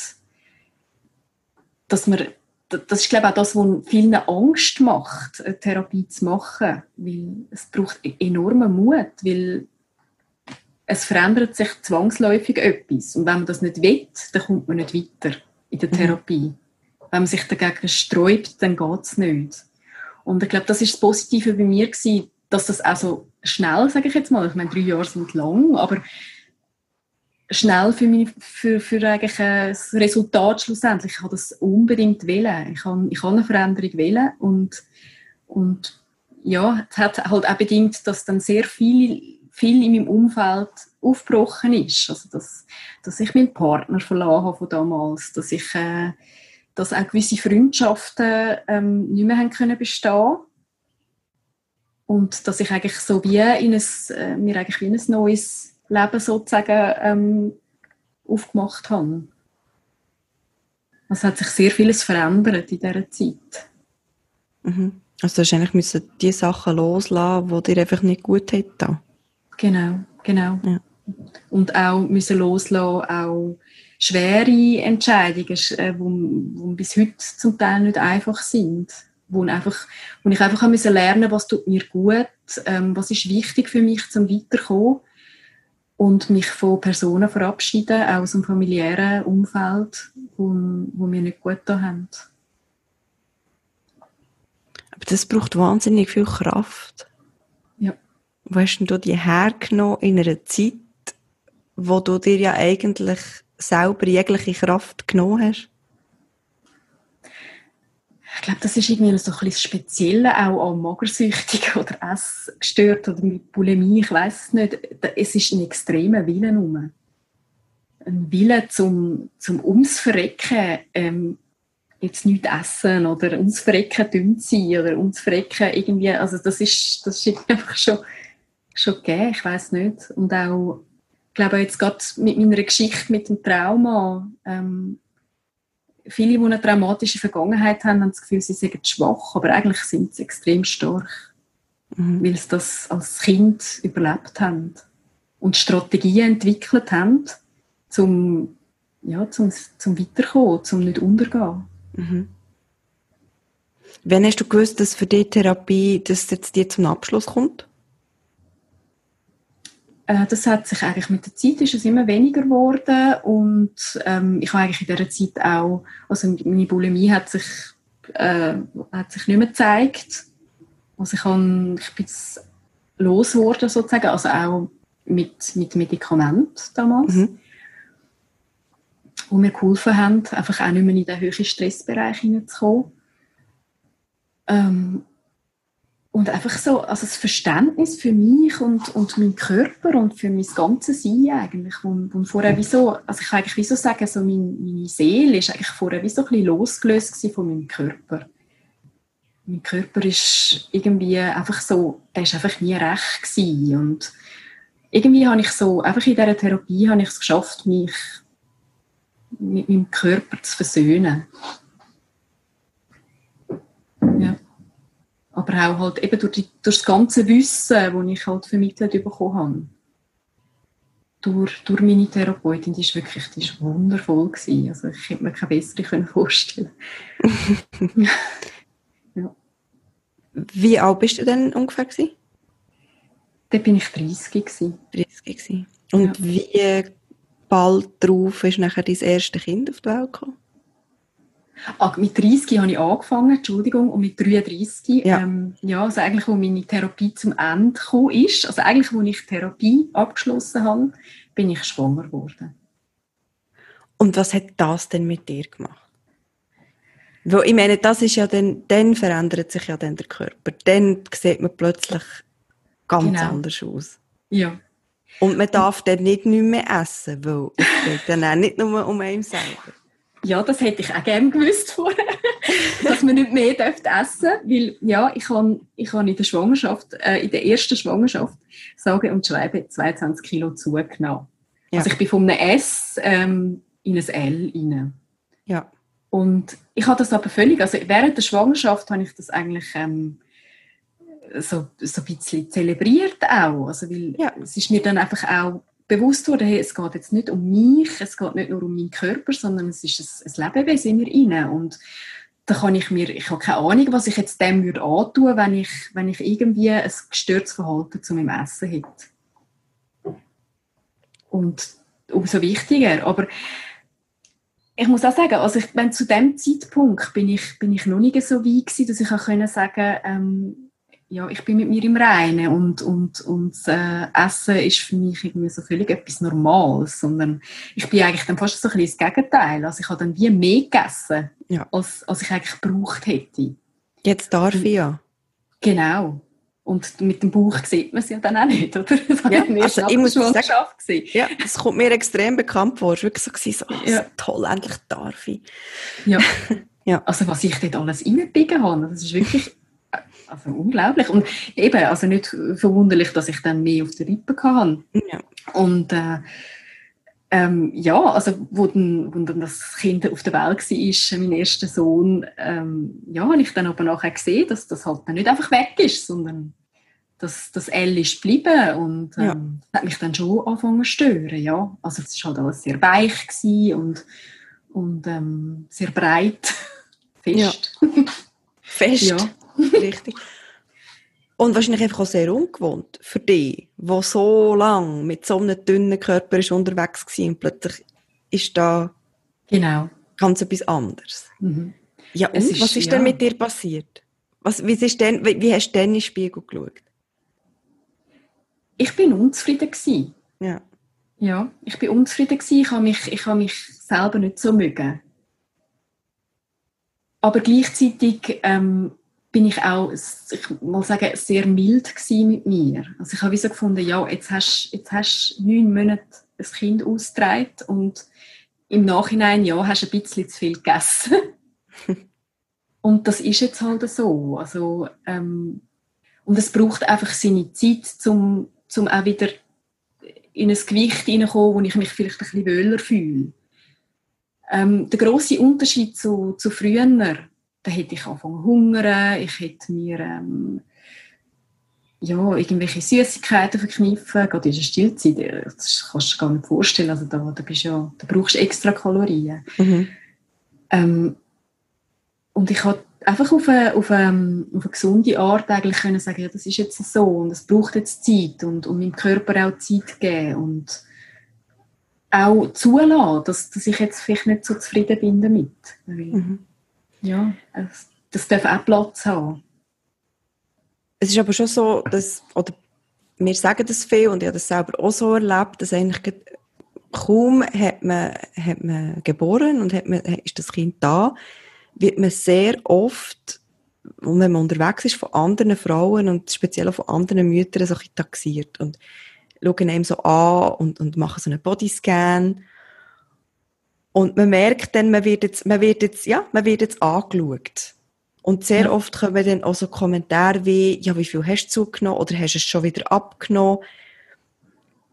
dass man, das ist glaube ich auch das, was vielen Angst macht, eine Therapie zu machen. Weil es braucht e-, enormen Mut, weil es verändert sich zwangsläufig etwas. Und wenn man das nicht will, dann kommt man nicht weiter in der mhm. Therapie. Mhm. Wenn man sich dagegen sträubt, dann geht es nicht. Und ich glaube, das ist das Positive bei mir gewesen, dass das auch so schnell, sage ich jetzt mal, ich meine, drei Jahre sind lang, aber schnell für, mich, für, für eigentlich das Resultat schlussendlich. Ich habe das unbedingt wählen. Ich habe, ich habe eine Veränderung wählen und, und ja, es hat halt auch bedingt, dass dann sehr viel viel in meinem Umfeld aufgebrochen ist. Also, dass, dass ich meinen Partner verloren habe von damals, dass ich, äh, dass auch gewisse Freundschaften ähm, nicht mehr haben können bestehen und dass ich eigentlich so wie in ein, äh, mir eigentlich wie ein neues Leben sozusagen ähm, aufgemacht habe. Also es hat sich sehr vieles verändert in dieser Zeit. Mhm. Also du hast eigentlich die Sachen loslassen, die dir einfach nicht gut hätten. Genau, genau. Ja. Und auch müssen loslassen, auch schwere Entscheidungen, die äh, bis heute zum Teil nicht einfach sind. Wo, einfach, wo ich einfach müssen lernen was tut mir gut, ähm, was ist wichtig für mich zum Weiterkommen und mich von Personen verabschieden, auch aus dem familiären Umfeld, wo, wo mir nicht gut da haben. Aber das braucht wahnsinnig viel Kraft. Wo hast du die hergenommen in einer Zeit, wo du dir ja eigentlich selber jegliche Kraft genommen hast? Ich glaube, das ist irgendwie so ein bisschen auch an Magersüchtigen oder Essgestört oder mit Bulimie, ich weiß es nicht. Es ist ein extremer Wille um. Ein Wille zum, zum ums Verrecken, ähm, jetzt nichts essen oder ums Verrecken dünn sein oder ums Verrecken irgendwie, also das ist, das ist [LAUGHS] einfach schon schon gegeben, ich weiß nicht. Und auch glaube jetzt gerade mit meiner Geschichte mit dem Trauma, ähm, viele, die eine traumatische Vergangenheit haben, haben das Gefühl, sie sind schwach, aber eigentlich sind sie extrem stark, mhm. weil sie das als Kind überlebt haben und Strategien entwickelt haben, zum, ja, zum, zum Weiterkommen, zum nicht untergehen. Mhm. Wann hast du gewusst, dass für die Therapie, dass jetzt die zum Abschluss kommt? Äh, das hat sich eigentlich mit der Zeit ist es immer weniger geworden und ähm, ich habe eigentlich in dieser Zeit auch, also meine Bulimie hat sich, äh, hat sich nicht mehr gezeigt. Also ich, habe, ich bin los geworden sozusagen, also auch mit, mit Medikamenten damals. Mhm. Die mir geholfen haben, einfach auch nicht mehr in den höheren Stressbereich hineinzukommen. Ähm, und einfach so, also das Verständnis für mich und, und meinen Körper und für mein ganzes Sein eigentlich. Und, und vorher wie so, also ich kann eigentlich wie so sagen, so meine, meine Seele ist eigentlich vorher wie so ein bisschen losgelöst von meinem Körper. Mein Körper ist irgendwie einfach so, der ist einfach nie recht gewesen. Und irgendwie habe ich so, einfach in dieser Therapie habe ich es geschafft, mich mit meinem Körper zu versöhnen. Ja aber auch halt eben durch, die, durch das ganze Wissen, das ich halt vermittelt bekommen habe. Durch, durch meine Therapeutin, die ist wirklich die ist wundervoll gewesen. Also ich hätte mir keine bessere vorstellen [LAUGHS] ja. Wie alt bist du denn ungefähr gewesen? Da bin ich 30 gewesen. 30 gewesen. Und ja. wie bald darauf ist nachher dein erstes Kind auf die Welt gekommen? Ah, mit 30 habe ich angefangen, Entschuldigung, und mit 33, ja, ähm, ja also eigentlich, wo meine Therapie zum Ende gekommen ist, also eigentlich, wo ich Therapie abgeschlossen habe, bin ich schwanger geworden. Und was hat das denn mit dir gemacht? Weil ich meine, das ist ja dann, dann verändert sich ja dann der Körper. Dann sieht man plötzlich ganz genau. anders aus. Ja. Und man darf dann nicht mehr essen, weil es geht dann auch nicht nur um einen selber. Ja, das hätte ich auch gerne gewusst vorher, [LAUGHS] dass man nicht mehr essen dürfte, weil ja, ich habe ich hab in der Schwangerschaft, äh, in der ersten Schwangerschaft, sage und schreibe 22 Kilo zugenommen. Ja. Also ich bin von einem S ähm, in ein L rein. Ja. Und ich habe das aber völlig, also während der Schwangerschaft habe ich das eigentlich ähm, so, so ein bisschen zelebriert auch, also weil ja. es ist mir dann einfach auch bewusst wurde, hey, es geht jetzt nicht um mich, es geht nicht nur um meinen Körper, sondern es ist ein, ein Lebewesen in mir rein. Und da kann ich mir, ich habe keine Ahnung, was ich jetzt dem würde antun, wenn ich, wenn ich irgendwie ein gestörtes Verhalten zu meinem Essen hätte. Und umso wichtiger. Aber ich muss auch sagen, also ich, wenn zu dem Zeitpunkt bin ich, bin ich noch nicht so weit gewesen, dass ich auch können sagen, ähm, ja, ich bin mit mir im Reinen und, und, und äh, Essen ist für mich irgendwie so völlig etwas Normales, sondern ich bin eigentlich dann fast so ein bisschen das Gegenteil. Also ich habe dann wie mehr gegessen, ja. als, als ich eigentlich gebraucht hätte. Jetzt darf ich ja. Genau. Und mit dem Bauch sieht man es ja dann auch nicht, oder? [LAUGHS] Das ja, also ich muss sagen, ja, es kommt mir extrem bekannt vor. Es war wirklich so, so oh, ja. toll, endlich darf ich. Ja. [LAUGHS] ja. Also was ich dort alles reingebiegen habe, das ist wirklich also unglaublich. Und eben, also nicht verwunderlich, dass ich dann mehr auf der Rippe hatte. Ja. Und äh, ähm, ja, also wo dann, wo dann das Kind auf der Welt war, mein erster Sohn, ähm, ja, habe ich dann aber nachher gesehen, dass das halt dann nicht einfach weg ist, sondern dass das L ist geblieben und ähm, ja. das hat mich dann schon angefangen zu stören, ja. Also es war halt alles sehr weich und, und ähm, sehr breit, [LAUGHS] fest. Ja. [LAUGHS] Fest? Ja. [LAUGHS] Richtig. Und wahrscheinlich einfach auch sehr ungewohnt für dich, der so lange mit so einem dünnen Körper ist unterwegs war und plötzlich ist da genau. ganz etwas anderes. Mhm. Ja, und ist, was ist ja. denn mit dir passiert? Was, wie, ist denn, wie, wie hast du denn in den Spiegel geschaut? Ich bin unzufrieden gewesen. Ja. Ja, ich bin unzufrieden gewesen. Ich habe mich, ich habe mich selber nicht so mögen. Aber gleichzeitig ähm, bin ich auch, ich mal sagen, sehr mild mit mir. Also ich habe wie so gefunden, ja, jetzt hast, jetzt hast neun Monate ein Kind ausgetragen und im Nachhinein, ja, hast ein bisschen zu viel gegessen. [LAUGHS] und das ist jetzt halt so. Also, ähm, und es braucht einfach seine Zeit, um zum auch wieder in ein Gewicht hineinkommen, wo ich mich vielleicht ein bisschen wohler fühle. Ähm, der grosse Unterschied zu, zu früher, da hätte ich angefangen zu hungern, ich hätte mir ähm, ja, irgendwelche Süßigkeiten verkniffen, gerade in der Stillzeit, das kannst du dir gar nicht vorstellen, also da, da, bist ja, da brauchst du extra Kalorien. Mhm. Ähm, und ich habe einfach auf eine, auf, eine, auf eine gesunde Art eigentlich können sagen, ja, das ist jetzt so und es braucht jetzt Zeit und, und meinem Körper auch Zeit geben und auch zulassen, dass, dass ich jetzt vielleicht nicht so zufrieden bin damit. Mhm. Ja, das, das darf auch Platz haben. Es ist aber schon so, dass, oder wir sagen das viel und ich habe das selber auch so erlebt, dass eigentlich kaum hat man, hat man geboren und hat man, ist das Kind da, wird man sehr oft, wenn man unterwegs ist, von anderen Frauen und speziell auch von anderen Müttern so taxiert und schauen einem so an und, und machen so einen Bodyscan. Und man merkt dann, man wird jetzt, man wird jetzt, ja, man wird jetzt angeschaut. Und sehr ja. oft kommen dann auch so Kommentare wie, ja, wie viel hast du zugenommen oder hast du es schon wieder abgenommen?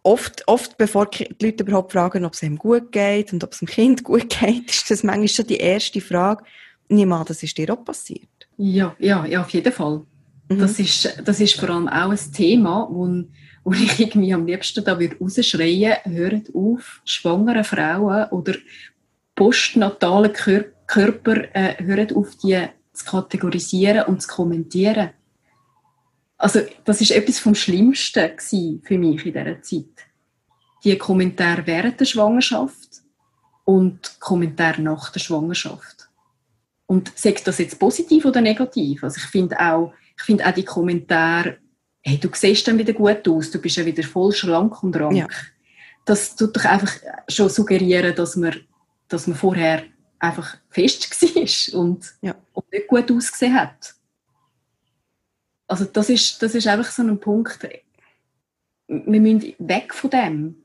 Oft, oft, bevor die Leute überhaupt fragen, ob es ihm gut geht und ob es dem Kind [LAUGHS] gut geht, ist das manchmal schon die erste Frage. An, das ist dir auch passiert. Ja, ja, ja auf jeden Fall. Mhm. Das, ist, das ist vor allem auch ein Thema, wo, wo [LAUGHS] ich irgendwie am liebsten da würde rausschreien, hört auf, schwangere Frauen oder postnatale Kör Körper, äh, hört auf, die zu kategorisieren und zu kommentieren. Also das ist etwas vom Schlimmsten für mich in dieser Zeit. Die Kommentare während der Schwangerschaft und Kommentare nach der Schwangerschaft. Und sagt das jetzt positiv oder negativ? Also ich finde auch, ich finde auch die Kommentare, hey, du siehst dann wieder gut aus, du bist ja wieder voll schlank und rank. Ja. Das tut doch einfach schon suggerieren, dass man, dass man vorher einfach fest [LAUGHS] war und, ja. und nicht gut ausgesehen hat. Also das ist, das ist einfach so ein Punkt, wir müssen weg von dem,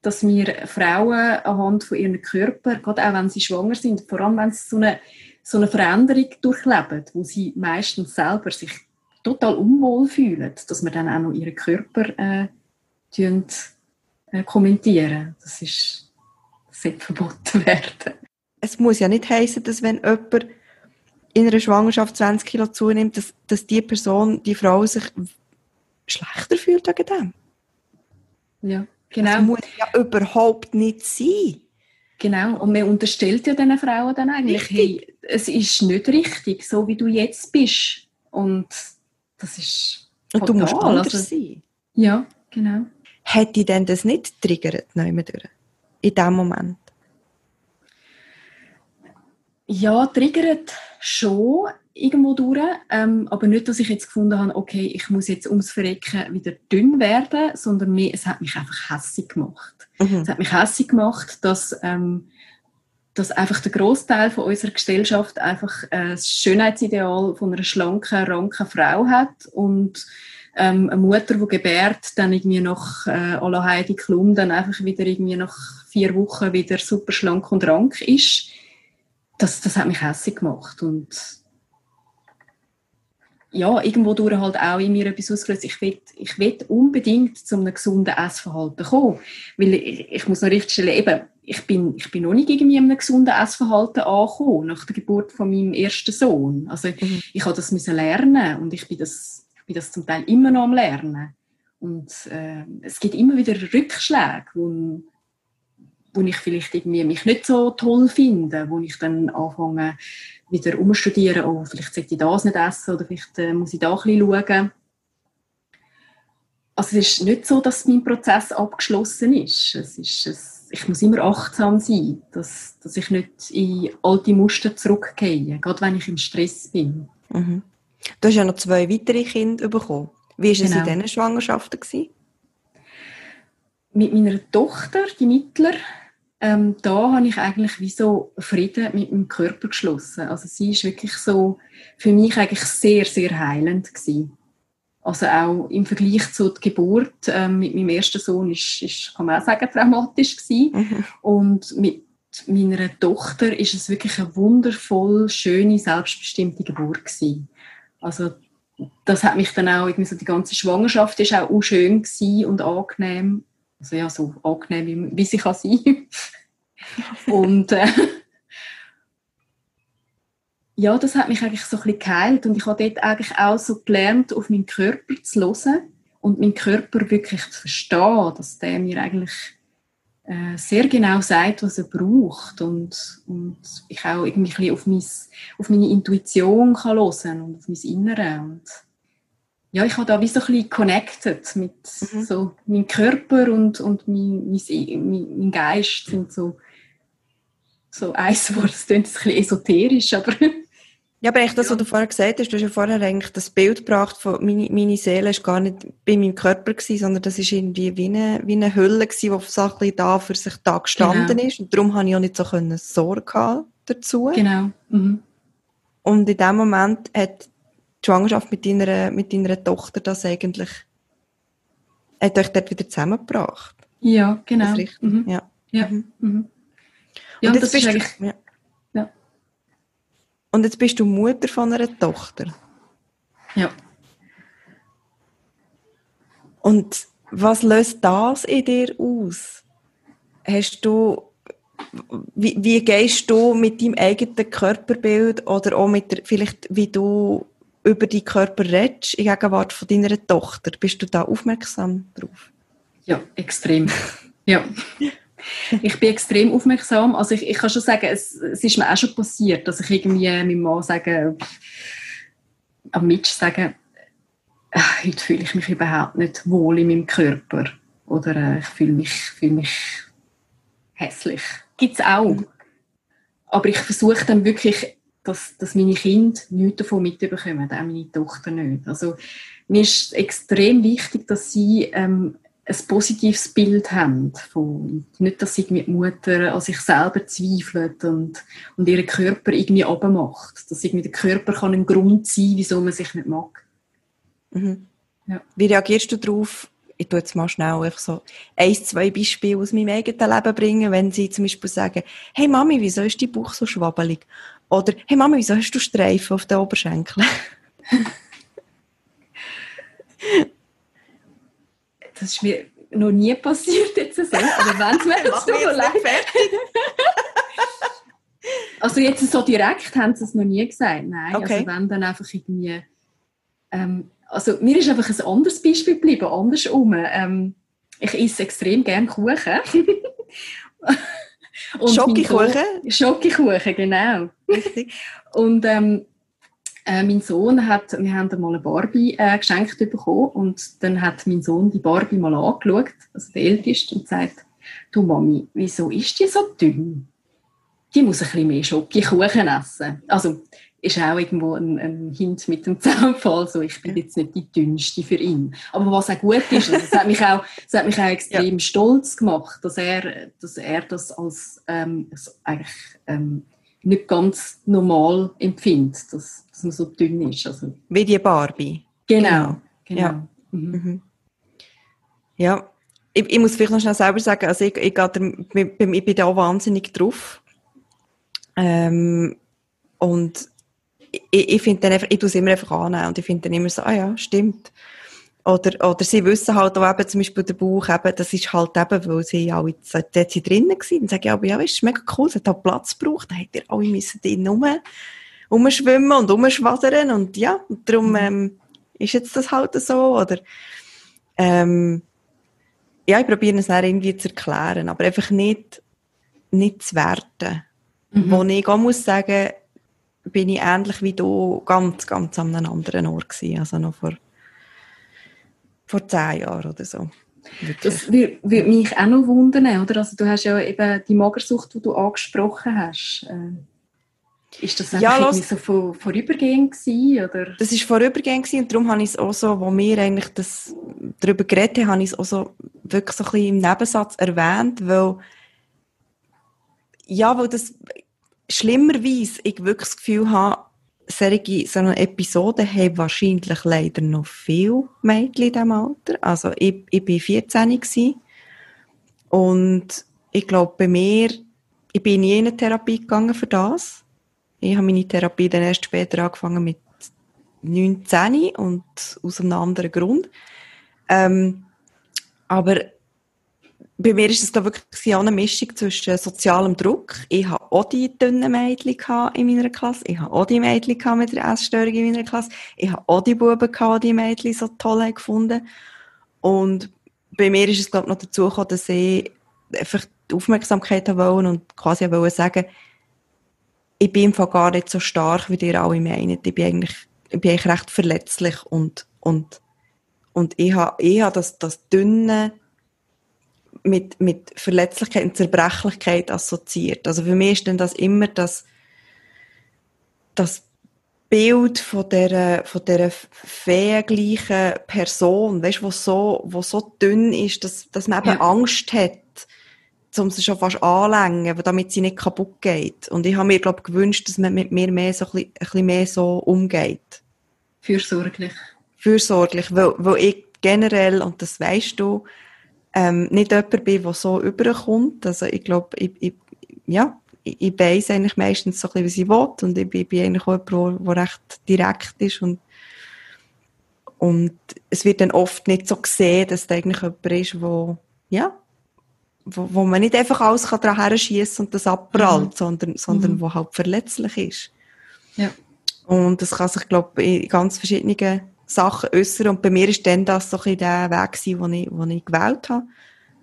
dass wir Frauen anhand von ihrem Körper, gerade auch wenn sie schwanger sind, vor allem wenn sie so eine so eine Veränderung durchleben, wo sie meistens selber sich total unwohl fühlen, dass man dann auch noch ihren Körper äh, äh, kommentieren. Das ist sollte verboten [LAUGHS] werden. Es muss ja nicht heißen, dass wenn jemand in einer Schwangerschaft 20 Kilo zunimmt, dass, dass die Person, die Frau sich schlechter fühlt wegen dem. Ja, genau. Das muss ja überhaupt nicht sein. Genau, und man unterstellt ja diesen Frauen dann eigentlich, hey, es ist nicht richtig, so wie du jetzt bist. Und das ist Und du musst anders also, sein. Ja, genau. Hätte denn das nicht triggert, in dem Moment? Ja, triggert schon irgendwo durch, ähm, aber nicht, dass ich jetzt gefunden habe, okay, ich muss jetzt ums Verrecken wieder dünn werden, sondern mehr, es hat mich einfach hässig gemacht. Mhm. Es hat mich hässig gemacht, dass, ähm, dass einfach der Großteil von unserer Gesellschaft einfach äh, das Schönheitsideal von einer schlanken, ranken Frau hat und ähm, eine Mutter, die gebärt, dann irgendwie noch äh, à la Heidi Klum dann einfach wieder irgendwie nach vier Wochen wieder super schlank und rank ist. Das, das hat mich hässig gemacht und ja, irgendwo durch halt auch in mir etwas ausgelöst. Ich will, ich will unbedingt zu einem gesunden Essverhalten kommen. Weil ich, ich muss noch richtig stellen, eben, ich bin, ich bin noch nicht irgendwie in einem gesunden Essverhalten angekommen, nach der Geburt von meinem ersten Sohn. Also, mhm. ich habe das müssen lernen und ich bin das, bin das zum Teil immer noch am Lernen. Und, äh, es gibt immer wieder Rückschläge, wo, wo ich vielleicht irgendwie mich nicht so toll finde, wo ich dann anfange, wieder umstudieren, oh, vielleicht sollte ich das nicht essen oder vielleicht äh, muss ich da ein bisschen schauen. Also es ist nicht so, dass mein Prozess abgeschlossen ist. Es ist es, ich muss immer achtsam sein, dass, dass ich nicht in alte Muster zurückgehe, gerade wenn ich im Stress bin. Mhm. Du hast ja noch zwei weitere Kinder bekommen. Wie war es genau. in diesen Schwangerschaften? Gewesen? Mit meiner Tochter, die Mittler, ähm, da habe ich eigentlich wie so Frieden mit meinem Körper geschlossen. Also sie ist wirklich so für mich eigentlich sehr, sehr heilend gewesen. Also auch im Vergleich zur Geburt ähm, mit meinem ersten Sohn ist, ist, kann man auch sagen, traumatisch gewesen. Mhm. Und mit meiner Tochter ist es wirklich eine wundervoll, schöne, selbstbestimmte Geburt gewesen. Also das hat mich dann auch, irgendwie so die ganze Schwangerschaft ist auch, schön und angenehm Also ja, so angenehm, wie, sie kann sein. [LAUGHS] und äh, ja, das hat mich eigentlich so ein bisschen geheilt und ich habe dort eigentlich auch so gelernt, auf meinen Körper zu hören und meinen Körper wirklich zu verstehen, dass der mir eigentlich sehr genau sagt, was er braucht und, und ich auch irgendwie auf, mein, auf meine Intuition kann hören und auf mein Innere und ja, ich habe da wie so ein bisschen connected mit mhm. so meinem Körper und, und mein, mein, mein Geist sind so so eins Wort, das klingt ein bisschen esoterisch, aber [LAUGHS] Ja, aber echt das, was du vorher gesagt hast, du hast ja vorher eigentlich das Bild gebracht von, meine, meine Seele ist gar nicht bei meinem Körper gewesen, sondern das ist irgendwie wie eine, wie eine Hülle gewesen, die so ein da für sich da gestanden genau. ist. Und darum habe ich auch nicht so können Sorge dazu. Genau. Mhm. Und in dem Moment hat die Schwangerschaft mit deiner, mit deiner Tochter das eigentlich, hat euch dort wieder zusammengebracht. Ja, genau. Mhm. Ja. Ja. Mhm. Mhm. ja. Und, und das ist eigentlich, ja. Und jetzt bist du Mutter von einer Tochter. Ja. Und was löst das in dir aus? Hast du, wie, wie gehst du mit deinem eigenen Körperbild oder auch mit der, vielleicht wie du über die Körper redest in Gegenwart von deiner Tochter? Bist du da aufmerksam drauf? Ja, extrem. ja. [LAUGHS] ich bin extrem aufmerksam. Also ich, ich kann schon sagen, es, es ist mir auch schon passiert, dass ich irgendwie meinem Mann sage, am Mitch sagen, äh, heute fühle ich mich überhaupt nicht wohl in meinem Körper. Oder äh, ich fühle mich, fühle mich hässlich. Gibt es auch. Aber ich versuche dann wirklich, dass, dass meine Kinder nichts davon mitbekommen, auch meine Tochter nicht. Also mir ist extrem wichtig, dass sie ähm, ein positives Bild haben. Von, nicht, dass irgendwie die Mutter an sich selber zweifelt und, und ihren Körper irgendwie abmacht. Dass irgendwie der Körper kann ein Grund sein, wieso man sich nicht mag. Mhm. Ja. Wie reagierst du darauf? Ich tue jetzt mal schnell einfach so ein, zwei Beispiele aus meinem eigenen Leben bringen, wenn sie zum Beispiel sagen, hey Mami, wieso ist dein Bauch so schwabbelig? Oder, hey Mami, wieso hast du Streifen auf den Oberschenkeln? [LAUGHS] das ist mir noch nie passiert jetzt so, aber wenn es mir [LAUGHS] jetzt so leid [LAUGHS] Also jetzt so direkt haben sie es noch nie gesagt, nein. Also okay. Also wenn dann einfach irgendwie, ähm, also mir ist einfach ein anderes Beispiel geblieben, andersrum. Ähm, ich esse extrem gerne Kuchen. [LAUGHS] Schokokuchen? Schokokuchen, genau. Richtig. Und ähm, äh, mein Sohn hat, wir haben mal eine Barbie äh, geschenkt bekommen und dann hat mein Sohn die Barbie mal angeschaut, also der Älteste, und sagt, du Mami, wieso ist die so dünn? Die muss ein bisschen mehr Schokokuchen essen. Also ist auch irgendwo ein, ein Hint mit dem [LAUGHS] Zaunfall, so ich bin jetzt nicht die dünnste für ihn. Aber was auch gut ist, also, das, hat mich auch, das hat mich auch extrem ja. stolz gemacht, dass er, dass er das als ähm, eigentlich ähm, nicht ganz normal empfindet, dass, dass man so dünn ist. Also, Wie die Barbie. Genau. genau. Ja. Mhm. Mhm. ja. Ich, ich, muss vielleicht noch schnell selber sagen, also ich, ich, ich, ich bin da wahnsinnig drauf. Ähm, und ich, ich finde dann einfach, ich tue es immer einfach annehmen und ich finde dann immer so, ah ja, stimmt. Oder, oder sie wissen halt auch eben, zum Beispiel der Bauch, eben, das ist halt eben, weil sie alle dort drinnen waren. Und sagen, ja, aber ja, ist mega cool, es hat halt Platz gebraucht, da hätten ihr alle müssen drin rum, rumschwimmen und rumschwadern und ja, und darum, mhm. ähm, ist jetzt das halt so, oder, ähm, ja, ich probiere es dann irgendwie zu erklären, aber einfach nicht, nicht zu werten. Mhm. Wo ich auch muss sagen, bin ich ähnlich wie du ganz, ganz an einem anderen Ort gewesen, also noch vor vor zehn Jahren oder so. Wirklich. Das würde mich auch noch wundern, oder? Also du hast ja eben die Magersucht, die du angesprochen hast. Äh, ist das ja, irgendwie so vor, vorübergehend gewesen, oder? Das ist vorübergehend gewesen und darum habe ich es auch so, wo wir eigentlich das, darüber geredet haben, habe ich es auch so wirklich so ein bisschen im Nebensatz erwähnt, weil ja, weil das schlimmerweise ich wirklich das Gefühl habe, solche, so eine Episode haben wahrscheinlich leider noch viele Mädchen in diesem Alter. Also ich, ich bin 14 gewesen. und ich glaube bei mir, ich bin nie in eine Therapie gegangen für das. Ich habe meine Therapie dann erst später angefangen mit 19 und aus einem anderen Grund. Ähm, aber bei mir ist es da wirklich eine Mischung zwischen sozialem Druck. Ich habe auch die dünnen Mädchen in meiner Klasse. Ich habe auch die Mädchen mit der Essstörung in meiner Klasse. Ich habe auch die Buben gehabt, die Mädchen so toll gefunden. Und bei mir ist es, glaube ich, noch dazu gekommen, dass ich einfach die Aufmerksamkeit wollen und quasi wollen sagen, ich bin im gar nicht so stark, wie ihr alle meint. Ich bin eigentlich, ich bin eigentlich recht verletzlich und, und, und ich habe, ich habe das, das dünne, mit, mit Verletzlichkeit und Zerbrechlichkeit assoziiert. Also für mich ist dann das immer das, das Bild von dieser, von dieser feengleichen Person, weißt, wo so, wo so dünn ist, dass, dass man eben ja. Angst hat, um sie schon fast anlängen, damit sie nicht kaputt geht. Und ich habe mir, glaube gewünscht, dass man mit mir mehr so ein bisschen, ein bisschen mehr so umgeht. Fürsorglich. Fürsorglich, weil, weil ich generell, und das weißt du, ähm, nicht jemand bin, der so überkommt. Also ich glaube, ich, ich, ja, ich, ich weiss eigentlich meistens so ein bisschen, was ich will und ich bin, bin eigentlich auch jemand, der recht direkt ist und und es wird dann oft nicht so gesehen, dass da eigentlich jemand ist, wo, ja, wo, wo man nicht einfach alles daran herschießen und das abprallt, mhm. sondern, sondern mhm. wo halt verletzlich ist. Ja. Und das kann sich, glaube ich, in ganz verschiedenen Sachen äußern. Und bei mir ist dann das so ein der Weg gewesen, den ich, den ich gewählt habe.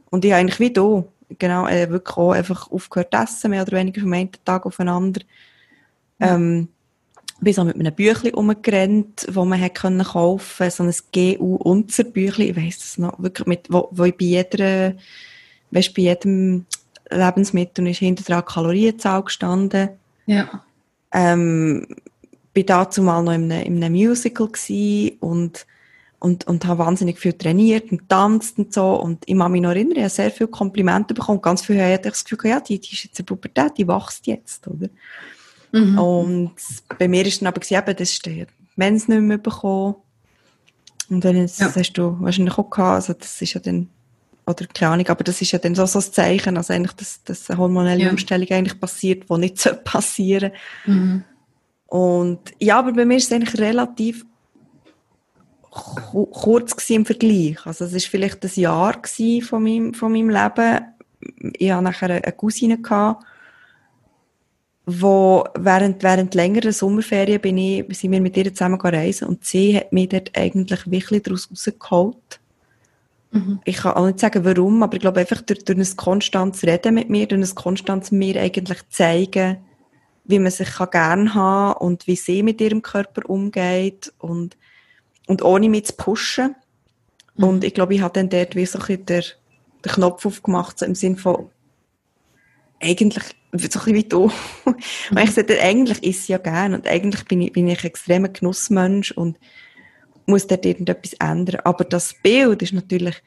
Und ich habe eigentlich wie du, genau, äh, wirklich auch einfach aufgehört zu essen, mehr oder weniger vom einen Tag aufeinander. Ja. Ähm, bin so mit einem Büchlein umgerannt, das man hätte können kaufen so ein GU-Unzer-Büchlein, ich weiss das noch, wirklich mit, wo, wo ich bei jeder, weißt, bei jedem Lebensmittel ist hinter dran Kalorienzahl gestanden. Ja. Ähm, bin dazu mal noch in einem, in einem Musical und und, und habe wahnsinnig viel trainiert und tanzt und so. Und ich kann mich noch erinnern, ich habe sehr viele Komplimente bekommen. Ganz viel hatte ich das Gefühl, ja, die, die ist jetzt in der Pubertät, die wächst jetzt, oder? Mhm. Und bei mir ist dann aber eben, das ist der Mens nicht mehr bekommen. Und dann ist, ja. das hast du wahrscheinlich auch gehabt, also das ist ja dann, oder keine Ahnung, aber das ist ja dann so, so ein Zeichen, also eigentlich, dass, dass eine hormonelle ja. Umstellung eigentlich passiert, die nicht [LAUGHS] passieren sollte. Mhm. Und ja, aber bei mir ist es eigentlich relativ kurz im Vergleich. Also es war vielleicht ein Jahr von meinem, von meinem Leben. Ich hatte nachher eine Cousine, gehabt, wo während, während längerer Sommerferien bin ich, sind wir mit ihr zusammen reisen und sie hat mich dort eigentlich wirklich daraus rausgeholt. Mhm. Ich kann auch nicht sagen, warum, aber ich glaube einfach durch, durch ein konstantes Reden mit mir, durch ein konstantes mir eigentlich zeigen, wie man sich kann gern haben und wie sie mit ihrem Körper umgeht und, und ohne mich zu pushen. Mhm. Und ich glaube, ich habe dann dort wie so ein den, den Knopf aufgemacht, so im Sinn von, eigentlich, so ein bisschen wie du. [LAUGHS] Mhm. ich sagte, eigentlich ist sie ja gern und eigentlich bin ich, bin ich ein extremer Genussmensch und muss dort irgendetwas ändern. Aber das Bild ist natürlich,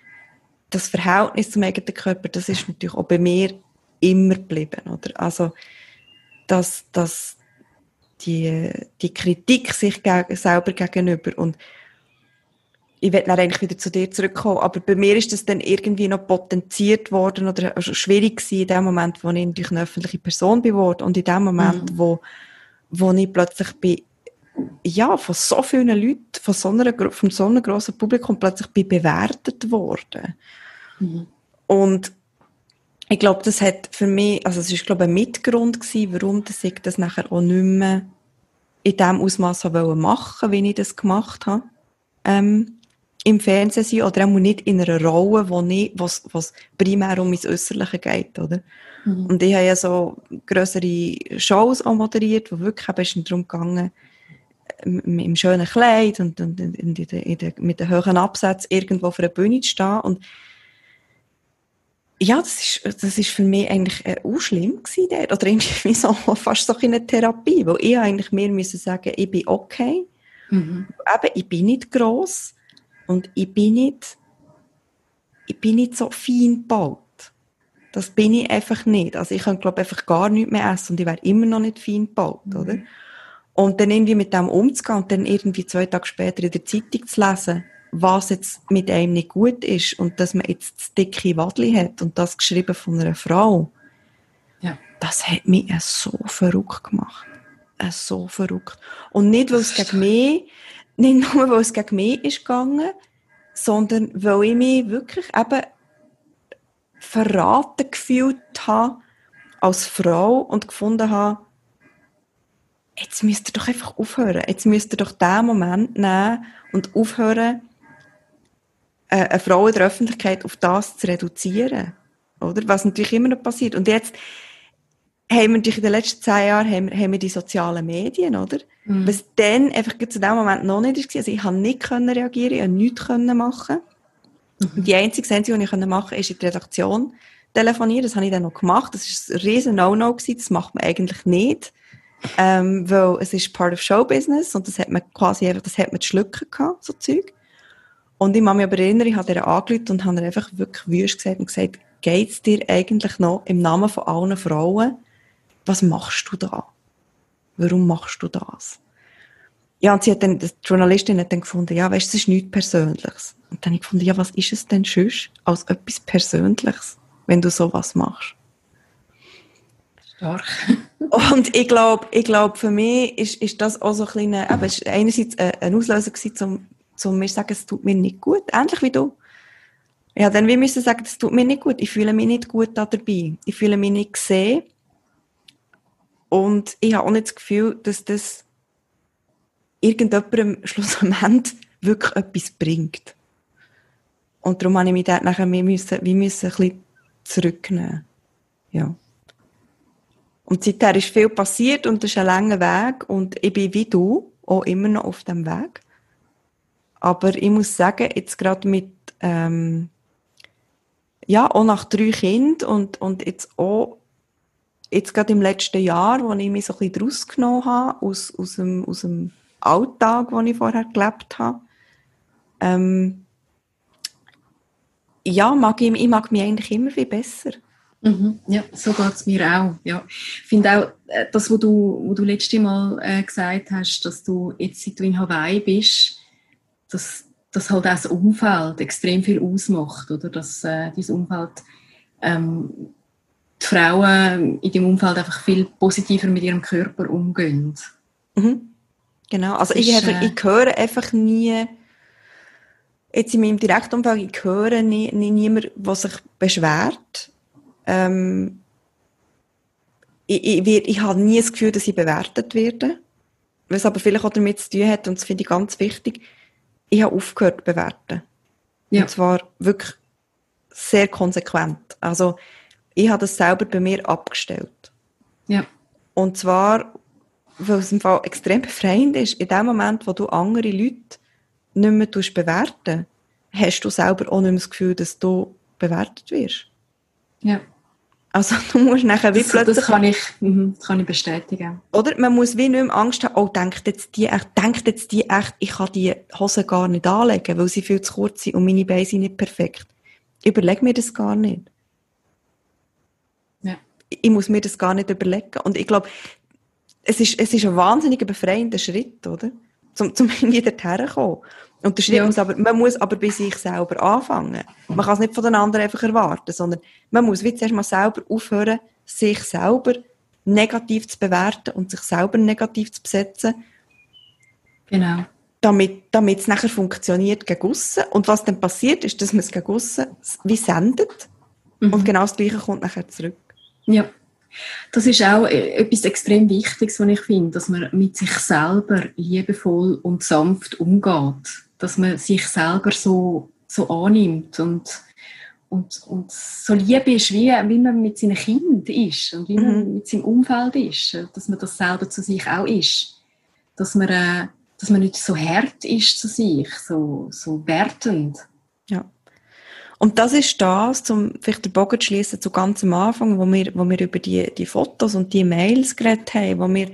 das Verhältnis zum eigenen Körper, das ist natürlich auch bei mir immer geblieben, oder? Also, dass, dass die, die Kritik sich geg selber gegenüber und ich werde dann eigentlich wieder zu dir zurückkommen, aber bei mir ist das dann irgendwie noch potenziert worden oder also schwierig gewesen in dem Moment, wo ich natürlich eine öffentliche Person geworden und in dem Moment, mhm. wo, wo ich plötzlich bin, ja, von so vielen Leuten, von so, einer, von so einem grossen Publikum plötzlich bin bewertet worden. Mhm. Und ich glaube, das hat für mich, also es ist, glaube ich, ein Mitgrund gewesen, warum dass ich das nachher auch nicht mehr in dem Ausmaß machen wollte, wie ich das gemacht habe. Ähm, Im Fernsehen sein oder auch nicht in einer Rolle, wo nicht, was, was primär um mein Äußerliche geht, oder? Mhm. Und ich habe ja so größere Shows auch moderiert, wo wirklich eben darum gegangen, im schönen Kleid und, und, in in der, mit den hohen Absätzen irgendwo auf einer Bühne zu stehen und ja, das ist, das ist für mich eigentlich äh, auch schlimm gewesen dort. Oder irgendwie [LAUGHS] so, fast so eine Therapie, wo ich eigentlich mehr müssen sagen, ich bin okay. Mhm. Eben, ich bin nicht gross und ich bin nicht, ich bin nicht so fein gebaut. Das bin ich einfach nicht. Also ich kann, glaube einfach gar nichts mehr essen und ich wäre immer noch nicht fein gebaut, mhm. oder? Und dann irgendwie mit dem umzugehen und dann irgendwie zwei Tage später in der Zeitung zu lesen, was jetzt mit einem nicht gut ist und dass man jetzt das dicke Wadli hat und das geschrieben von einer Frau, ja. das hat mich so verrückt gemacht. So verrückt. Und nicht, weil es gegen mich, nicht nur, [LAUGHS] weil es gegen mich ist gegangen, sondern weil ich mich wirklich eben verraten gefühlt habe als Frau und gefunden habe, jetzt müsst ihr doch einfach aufhören. Jetzt müsst ihr doch den Moment nehmen und aufhören, äh, eine Frau in der Öffentlichkeit auf das zu reduzieren. Oder? Was natürlich immer noch passiert. Und jetzt haben wir natürlich in den letzten zehn Jahren haben, haben wir die sozialen Medien, oder? Mhm. Was dann einfach zu dem Moment noch nicht war. Also ich habe nicht können reagieren, ich habe nichts können machen. Mhm. Die einzige Sendung, die ich machen konnte, ist in die Redaktion telefonieren. Das habe ich dann noch gemacht. Das ist ein riesen No-No. Das macht man eigentlich nicht. Ähm, weil es ist part of Showbusiness und das hat man quasi einfach, das hat man zu schlucken gehabt, so Zeug. Und ich kann mich aber erinnern, ich habe ihr angerufen und habe ihr einfach wirklich wüst gesagt und gesagt, geht's dir eigentlich noch im Namen von allen Frauen? Was machst du da? Warum machst du das? Ja, und sie hat dann, die Journalistin hat dann gefunden, ja, weißt, du, es ist nichts Persönliches. Und dann habe ich gefunden, ja, was ist es denn sonst als etwas Persönliches, wenn du sowas machst? Stark. [LAUGHS] und ich glaube, ich glaube, für mich ist, ist das auch so ein kleiner, eben, es war einerseits ein Auslöser gewesen, um, um mir sagen, es tut mir nicht gut. Ähnlich wie du. Ja, dann wir müssen sagen, es tut mir nicht gut. Ich fühle mich nicht gut da dabei. Ich fühle mich nicht gesehen. Und ich habe auch nicht das Gefühl, dass das irgendjemandem [LAUGHS] schlussendlich wirklich etwas bringt. Und darum habe ich mich dort nachher, wir müssen, wir müssen ein bisschen zurücknehmen. Ja. Und seither ist viel passiert und es ist ein langer Weg und ich bin wie du auch immer noch auf dem Weg. Aber ich muss sagen, jetzt gerade mit, ähm, ja, auch nach drei Kindern und, und jetzt auch, jetzt gerade im letzten Jahr, wo ich mich so ein bisschen draus genommen habe, aus, aus, dem, aus dem Alltag, den ich vorher gelebt habe, ähm, ja, mag ich, ich mag mich eigentlich immer viel besser. Mhm, ja, so geht es mir auch. Ja. Ich finde auch, äh, das, was du, wo du letztes Mal äh, gesagt hast, dass du jetzt, seit du in Hawaii bist, dass, dass halt auch das Umfeld extrem viel ausmacht, oder? Dass äh, dieses Umfeld, ähm, die Frauen in dem Umfeld einfach viel positiver mit ihrem Körper umgehen. Mhm. Genau, also ich, ist, einfach, äh, ich höre einfach nie, jetzt in meinem Direktumfeld, ich höre nie, nie niemand, der sich beschwert. Ähm, ich, ich, ich habe nie das Gefühl, dass ich bewertet werde. Was aber vielleicht auch damit zu tun hat, und das finde ich ganz wichtig, ich habe aufgehört zu bewerten. Ja. Und zwar wirklich sehr konsequent. Also, ich habe das selber bei mir abgestellt. Ja. Und zwar, weil es im Fall extrem befreiend ist, in dem Moment, wo du andere Leute nicht mehr bewerten hast du selber auch nicht mehr das Gefühl, dass du bewertet wirst. Ja. Also [LAUGHS] du musst nachher wie das, plötzlich... Das kann ich, mhm, das kann ich bestätigen. Oder man muss wie nicht mehr Angst haben, oh, denkt jetzt die echt, denkt jetzt die echt, ich kann die Hose gar nicht anlegen, weil sie viel zu kurz sind und meine Beine sind nicht perfekt. Ich überlege mir das gar nicht. Ja. Ich muss mir das gar nicht überlegen. Und ich glaube, es ist, es ist ein wahnsinniger befreiender Schritt, oder? Zum, zum [LAUGHS] wieder herkommen. Und der Schritt ja. aber, man muss aber bei sich selber anfangen. Man kann es nicht von den anderen einfach erwarten, sondern man muss wie zuerst mal selber aufhören, sich selber negativ zu bewerten und sich selber negativ zu besetzen. Genau. Damit, damit es nachher funktioniert gegen aussen. Und was dann passiert, ist, dass man es gegen aussen wie sendet. Mhm. Und genau das Gleiche kommt nachher zurück. Ja. Das ist auch äh, etwas extrem Wichtiges, was ich finde, dass man mit sich selber liebevoll und sanft umgeht dass man sich selber so, so annimmt und, und, und so lieb ist, wie, wie man mit seinem Kind ist und wie mhm. man mit seinem Umfeld ist, dass man das selber zu sich auch ist. Dass man, äh, dass man nicht so hart ist zu sich, so, so wertend. Ja. Und das ist das, zum vielleicht den Bogen zu schließen zu ganz am Anfang, wo wir, wo wir über die, die Fotos und die Mails geredet haben, wo wir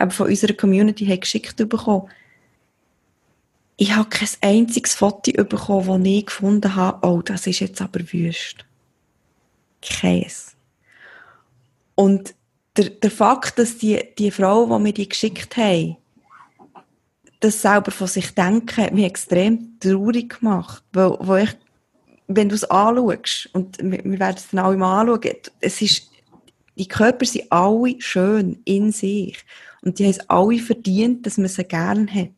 eben von unserer Community haben geschickt bekommen ich habe kein einziges Foto bekommen, wo ich gefunden habe, oh, das ist jetzt aber wüst. Keins. Und der, der Fakt, dass die, die Frau, die mir die geschickt haben, das selber von sich denken, hat mich extrem traurig gemacht. Weil, weil ich, wenn du es anschaust, und wir, wir werden es dann alle mal anschauen, es ist, die Körper sind alle schön in sich. Und die haben es alle verdient, dass man sie gerne hat.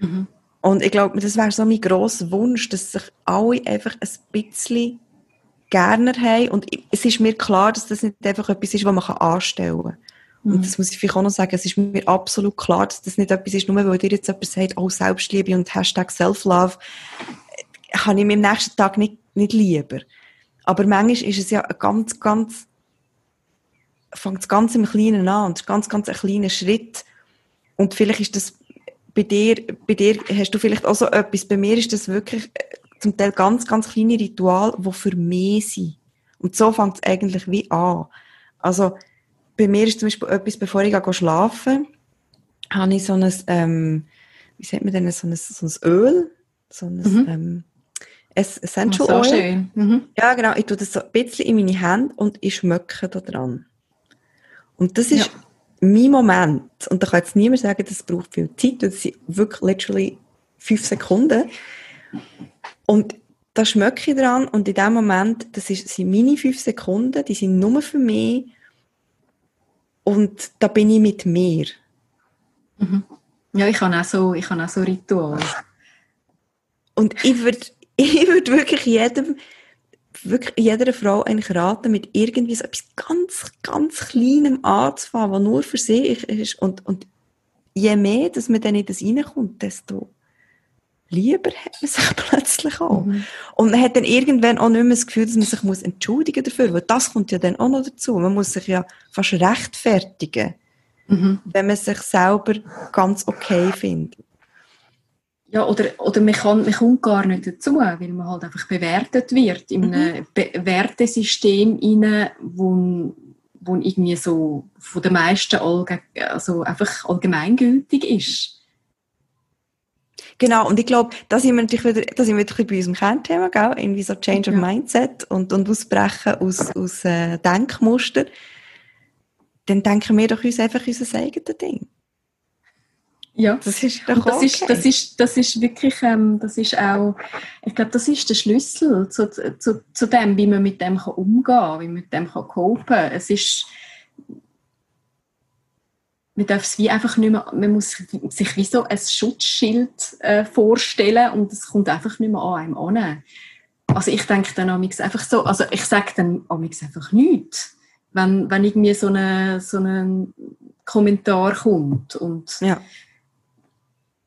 Mhm. Und ich glaube, das wäre so mein grosser Wunsch, dass sich alle einfach ein bisschen gerne haben. Und es ist mir klar, dass das nicht einfach etwas ist, was man anstellen kann. Mhm. Und das muss ich vielleicht auch noch sagen, es ist mir absolut klar, dass das nicht etwas ist, nur weil dir jetzt jemand sagt, oh, Selbstliebe und Hashtag Self-Love, habe ich mir am nächsten Tag nicht, nicht lieber. Aber manchmal ist es ja ganz, ganz, fängt es ganz im Kleinen an und ganz, ganz ein kleiner Schritt. Und vielleicht ist das bei dir, bei dir hast du vielleicht auch so etwas, bei mir ist das wirklich äh, zum Teil ganz, ganz kleine Ritual, die für mich sind. Und so fängt es eigentlich wie an. Also, bei mir ist zum Beispiel etwas, bevor ich schlafen gehe, habe ich so ein, ähm, wie sagt man denn, so ein, so ein Öl, so ein mhm. ähm, Essential Oil. Schön. Mhm. Ja, genau. Ich tue das so ein bisschen in meine Hände und ich schmecke da dran. Und das ist ja. Mein Moment. Und da kann jetzt niemand sagen, das braucht viel Zeit. Das sind wirklich literally fünf Sekunden. Und da schmecke ich dran und in dem Moment, das sind meine fünf Sekunden, die sind nur für mich und da bin ich mit mir. Mhm. Ja, ich habe auch so, ich habe auch so Ritual. Und ich würde [LAUGHS] ich würd wirklich jedem, wirklich jeder Frau eigentlich raten, mit irgendwie so etwas ganz, ganz Kleinem anzufangen, was nur für sich ist. Und, und je mehr, dass man dann in das reinkommt, desto lieber hat man sich [LAUGHS] plötzlich auch. Mhm. Und man hat dann irgendwann auch nicht mehr das Gefühl, dass man sich muss entschuldigen dafür, weil das kommt ja dann auch noch dazu. Man muss sich ja fast rechtfertigen, mhm. wenn man sich selber ganz okay findet. Ja, oder, oder man, kann, man kommt gar nicht dazu, weil man halt einfach bewertet wird in einem mhm. Wertesystem rein, wo, wo irgendwie so von den meisten allge also einfach allgemeingültig ist. Genau, und ich glaube, da sind wir natürlich wieder, da sind wir wieder bei unserem Kernthema, gell? irgendwie so Change of Mindset und, und Ausbrechen aus, aus äh, Denkmuster. Dann denken wir doch uns einfach unser eigenes Ding. Ja, das ist doch das okay. ist, das ist, das ist wirklich, ähm, das ist auch, ich glaube, das ist der Schlüssel zu, zu, zu dem, wie man mit dem kann umgehen kann, wie man mit dem kann copen. Es ist, man darf es wie einfach nicht mehr, man muss sich wie so ein Schutzschild äh, vorstellen und es kommt einfach nicht mehr an einem an. Also ich denke dann einfach so, also ich sage dann einfach nichts, wenn, wenn irgendwie so ein so eine Kommentar kommt und ja.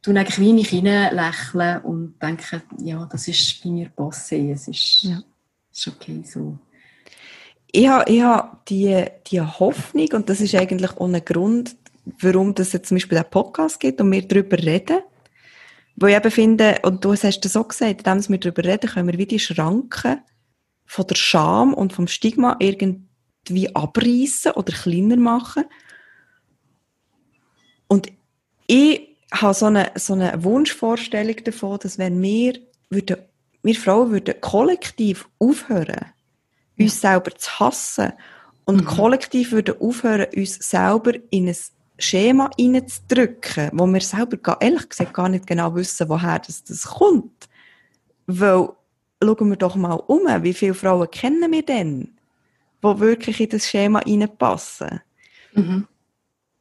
Tun eigentlich wie nicht lächeln und denke, ja, das ist bei mir passé, es ist, ja. ist okay so. Ich habe, ich habe die, die Hoffnung, und das ist eigentlich ohne Grund, warum es jetzt zum Beispiel einen Podcast gibt und wir darüber reden. Wo ich eben finde, und du hast es so gesagt, indem wir darüber reden, können wir wie die Schranken von der Scham und vom Stigma irgendwie abreißen oder kleiner machen. Und ich habe so eine, so eine Wunschvorstellung davon, dass wenn wir, würden, wir Frauen würden kollektiv aufhören, uns ja. selber zu hassen und mhm. kollektiv würden aufhören, uns selber in ein Schema reinzudrücken, wo wir selber ehrlich gesagt gar nicht genau wissen, woher das, das kommt. Weil, schauen wir doch mal um, wie viele Frauen kennen wir denn, die wirklich in das Schema reinpassen. Mhm.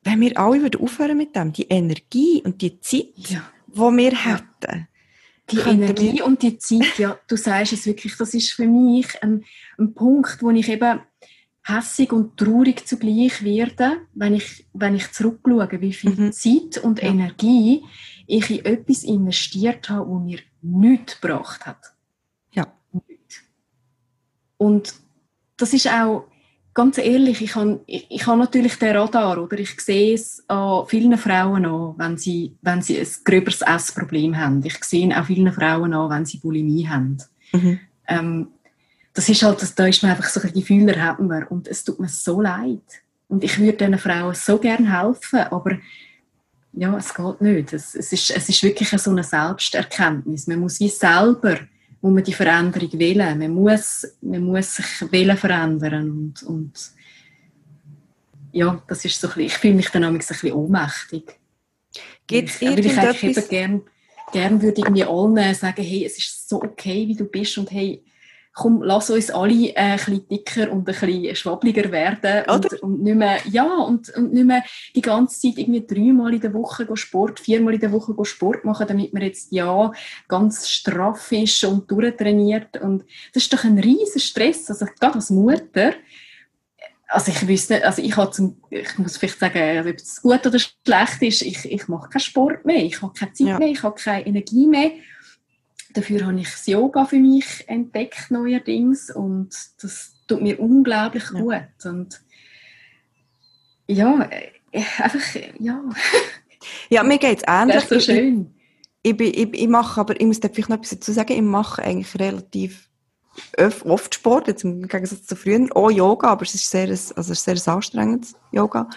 Wenn wir alle würden aufhören mit dem, die Energie und die Zeit, ja. die wir hätten, die Energie wir... und die Zeit, ja, du sagst es wirklich, das ist für mich ein, ein Punkt, wo ich eben hässig und traurig zugleich werden, wenn ich, wenn ich zurückschaue, wie viel mhm. Zeit und ja. Energie ich in etwas investiert habe, wo mir nichts gebracht hat. Ja. Nichts. Und das ist auch, ganz ehrlich, ich habe, ich, ich natürlich den Radar, oder? Ich sehe es an vielen Frauen an, wenn sie, wenn sie ein gröberes Essproblem haben. Ich sehe auch vielen Frauen an, wenn sie Bulimie haben. Mhm. Ähm, das ist halt, da ist man einfach so ein Gefühl, haben wir. Und es tut mir so leid. Und ich würde diesen Frauen so gerne helfen, aber ja, es geht nicht. Es, es, ist, es ist wirklich so eine Selbsterkenntnis. Man muss wie selber muss man die Veränderung wählen. Man muss, man muss sich wählen verändern. Und, und ja, das ist so ein bisschen, ich fühle mich dann ein bisschen ohnmächtig. Gibt es irgendetwas? Ich gern, gern würde ich mir allen sagen, hey, es ist so okay, wie du bist und hey, komm, lass uns alle äh, ein bisschen dicker und ein bisschen schwabbliger werden und, und, nicht mehr, ja, und, und nicht mehr die ganze Zeit irgendwie dreimal in der Woche Sport, viermal in der Woche Sport machen, damit man jetzt ja ganz straff ist und durchtrainiert. Und das ist doch ein riesen Stress, also gerade als Mutter, also ich wüsste, also ich habe zum, ich muss vielleicht sagen, also ob es gut oder schlecht ist, ich, ich mache keinen Sport mehr, ich habe keine Zeit ja. mehr, ich habe keine Energie mehr Dafür habe ich das Yoga für mich entdeckt neuerdings und das tut mir unglaublich ja. gut. Und ja, äh, einfach, ja. Ja, mir geht es ähnlich. Das ist so schön. Ich, ich, ich, ich, mache aber, ich muss da vielleicht noch etwas dazu sagen, ich mache eigentlich relativ oft Sport, jetzt im Gegensatz zu früher, auch Yoga, aber es ist sehr, also sehr anstrengendes Yoga.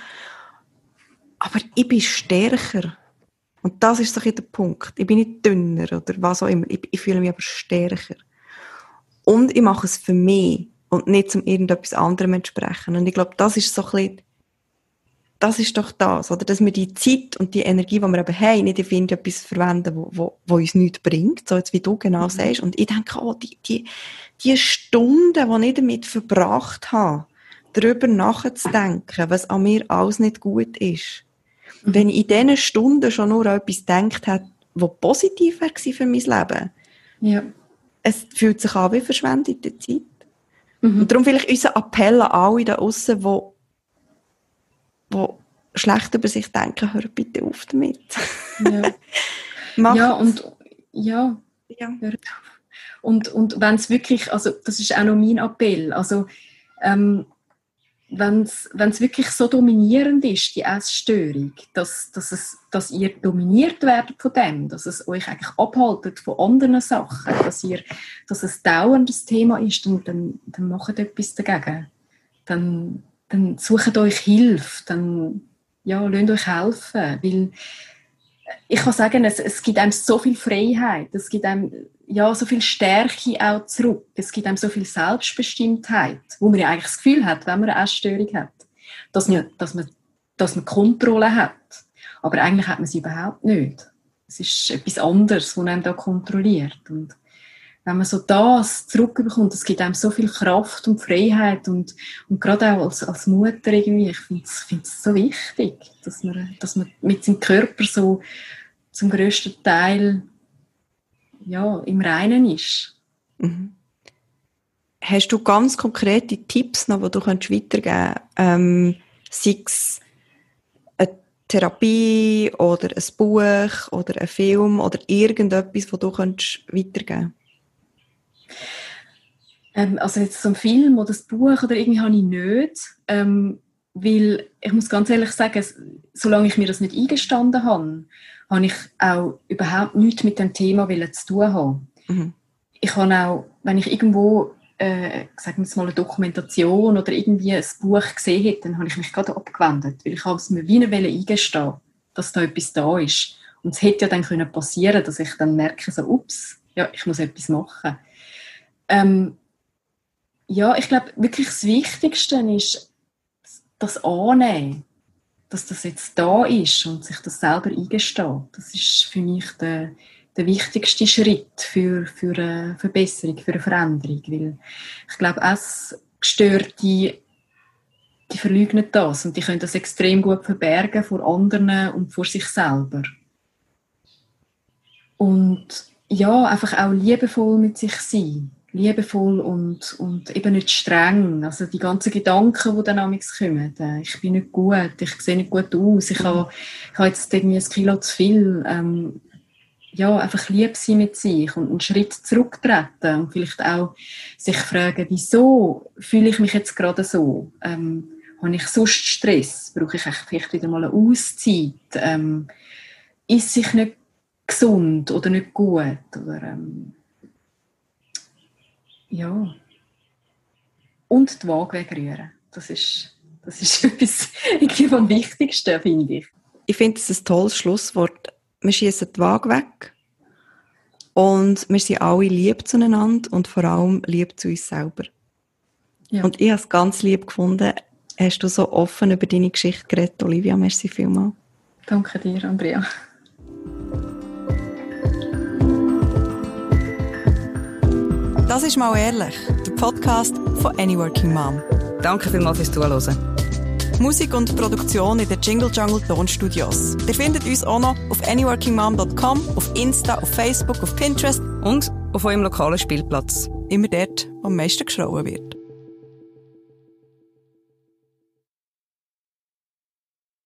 Aber ich bin stärker und das ist so der Punkt. Ich bin nicht dünner oder was auch immer. Ich, ich fühle mich aber stärker. Und ich mache es für mich und nicht zum irgendetwas anderem entsprechen. Und ich glaube, das ist so ein bisschen, das ist doch das, oder? Dass wir die Zeit und die Energie, die wir eben haben, nicht in etwas verwenden, wo, wo, wo uns nichts bringt, so jetzt wie du genau mhm. sagst. Und ich denke, oh, die, die, die Stunden, die ich damit verbracht habe, darüber nachzudenken, was an mir alles nicht gut ist, Wenn ich in diesen Stunden schon nur an etwas gedacht habe, was positiv war für mein Leben, ja. es fühlt sich an wie verschwendete Zeit. Mhm. Und darum vielleicht unser Appell an alle da draussen, die, die schlecht über sich denken, hör bitte auf damit. Ja, [LAUGHS] ja und ja. ja. Und, und wenn es wirklich, also das ist auch noch mein Appell, also ähm, wenn es wirklich so dominierend ist, die Essstörung, dass, dass, es, dass ihr dominiert werdet von dem, dass es euch eigentlich abhaltet von anderen Sachen, dass, ihr, dass es dauerndes Thema ist, dann, dann, dann macht etwas dagegen. Dann, dann sucht euch Hilfe, dann ja, lasst euch helfen, weil ich kann sagen, es, es gibt einem so viel Freiheit, es gibt einem ja, so viel Stärke auch zurück. Es gibt einem so viel Selbstbestimmtheit, wo man ja eigentlich das Gefühl hat, wenn man eine Essstörung hat, dass man, dass man, dass man Kontrolle hat. Aber eigentlich hat man sie überhaupt nicht. Es ist etwas anderes, was einem da kontrolliert. Und wenn man so das zurückbekommt, es gibt einem so viel Kraft und Freiheit und, und gerade auch als, als Mutter irgendwie, ich finde es so wichtig, dass man, dass man mit seinem Körper so zum größten Teil ja, im Reinen ist. Mhm. Hast du ganz konkrete Tipps noch, die du könntest weitergeben kannst? Ähm, sei es eine Therapie oder ein Buch oder ein Film oder irgendetwas, das du könntest weitergeben ähm, Also jetzt so ein Film oder ein Buch oder irgendwie habe ich nicht. Ähm, weil ich muss ganz ehrlich sagen, solange ich mir das nicht eingestanden habe, habe ich auch überhaupt nichts mit dem Thema zu tun haben. Mhm. Ich habe auch, wenn ich irgendwo, äh, sagen wir mal, eine Dokumentation oder irgendwie ein Buch gesehen hätte, dann habe ich mich gerade abgewendet, weil ich habe es mir wie eine Welle eingestehen, dass da etwas da ist. Und es hätte ja dann können passieren, dass ich dann merke, so, ups, ja, ich muss etwas machen. Ähm, ja, ich glaube, wirklich das Wichtigste ist, das Annehmen dass das jetzt da ist und sich das selber eingesteht. Das ist für mich der, der wichtigste Schritt für, für eine Verbesserung, für eine Veränderung. Weil ich glaube, Essgestörte, die verleugnen das und die können das extrem gut verbergen vor anderen und vor sich selber. Und ja, einfach auch liebevoll mit sich sein liebevoll und, und eben nicht streng. Also die ganzen Gedanken, die dann amigs kommen. Äh, ich bin nicht gut, ich sehe nicht gut aus, ich habe, ich habe jetzt irgendwie ein Kilo zu viel. Ähm, ja, einfach lieb sein mit sich und einen Schritt zurücktreten und vielleicht auch sich fragen, wieso fühle ich mich jetzt gerade so? Ähm, habe ich sonst Stress? Brauche ich vielleicht wieder mal eine Auszeit? Ähm, ist sich nicht gesund oder nicht gut? Oder, ähm, ja. Und die Waage wegrühren. Das ist, das ist [LAUGHS] etwas vom Wichtigsten, finde ich. Ich finde es ein tolles Schlusswort. Wir schießen die Waage weg. Und wir sind alle lieb zueinander und vor allem lieb zu uns selber. Ja. Und ich habe es ganz lieb gefunden, hast du so offen über deine Geschichte geredet, Olivia. Merci vielmals. Danke dir, Andrea. Das ist mal ehrlich, der Podcast von Any Working Mom. Danke vielmals fürs Zuhören. Musik und Produktion in den Jingle Jungle Tonstudios. Ihr findet uns auch noch auf anyworkingmom.com, auf Insta, auf Facebook, auf Pinterest und auf eurem lokalen Spielplatz. Immer dort, wo am meisten geschrauen wird.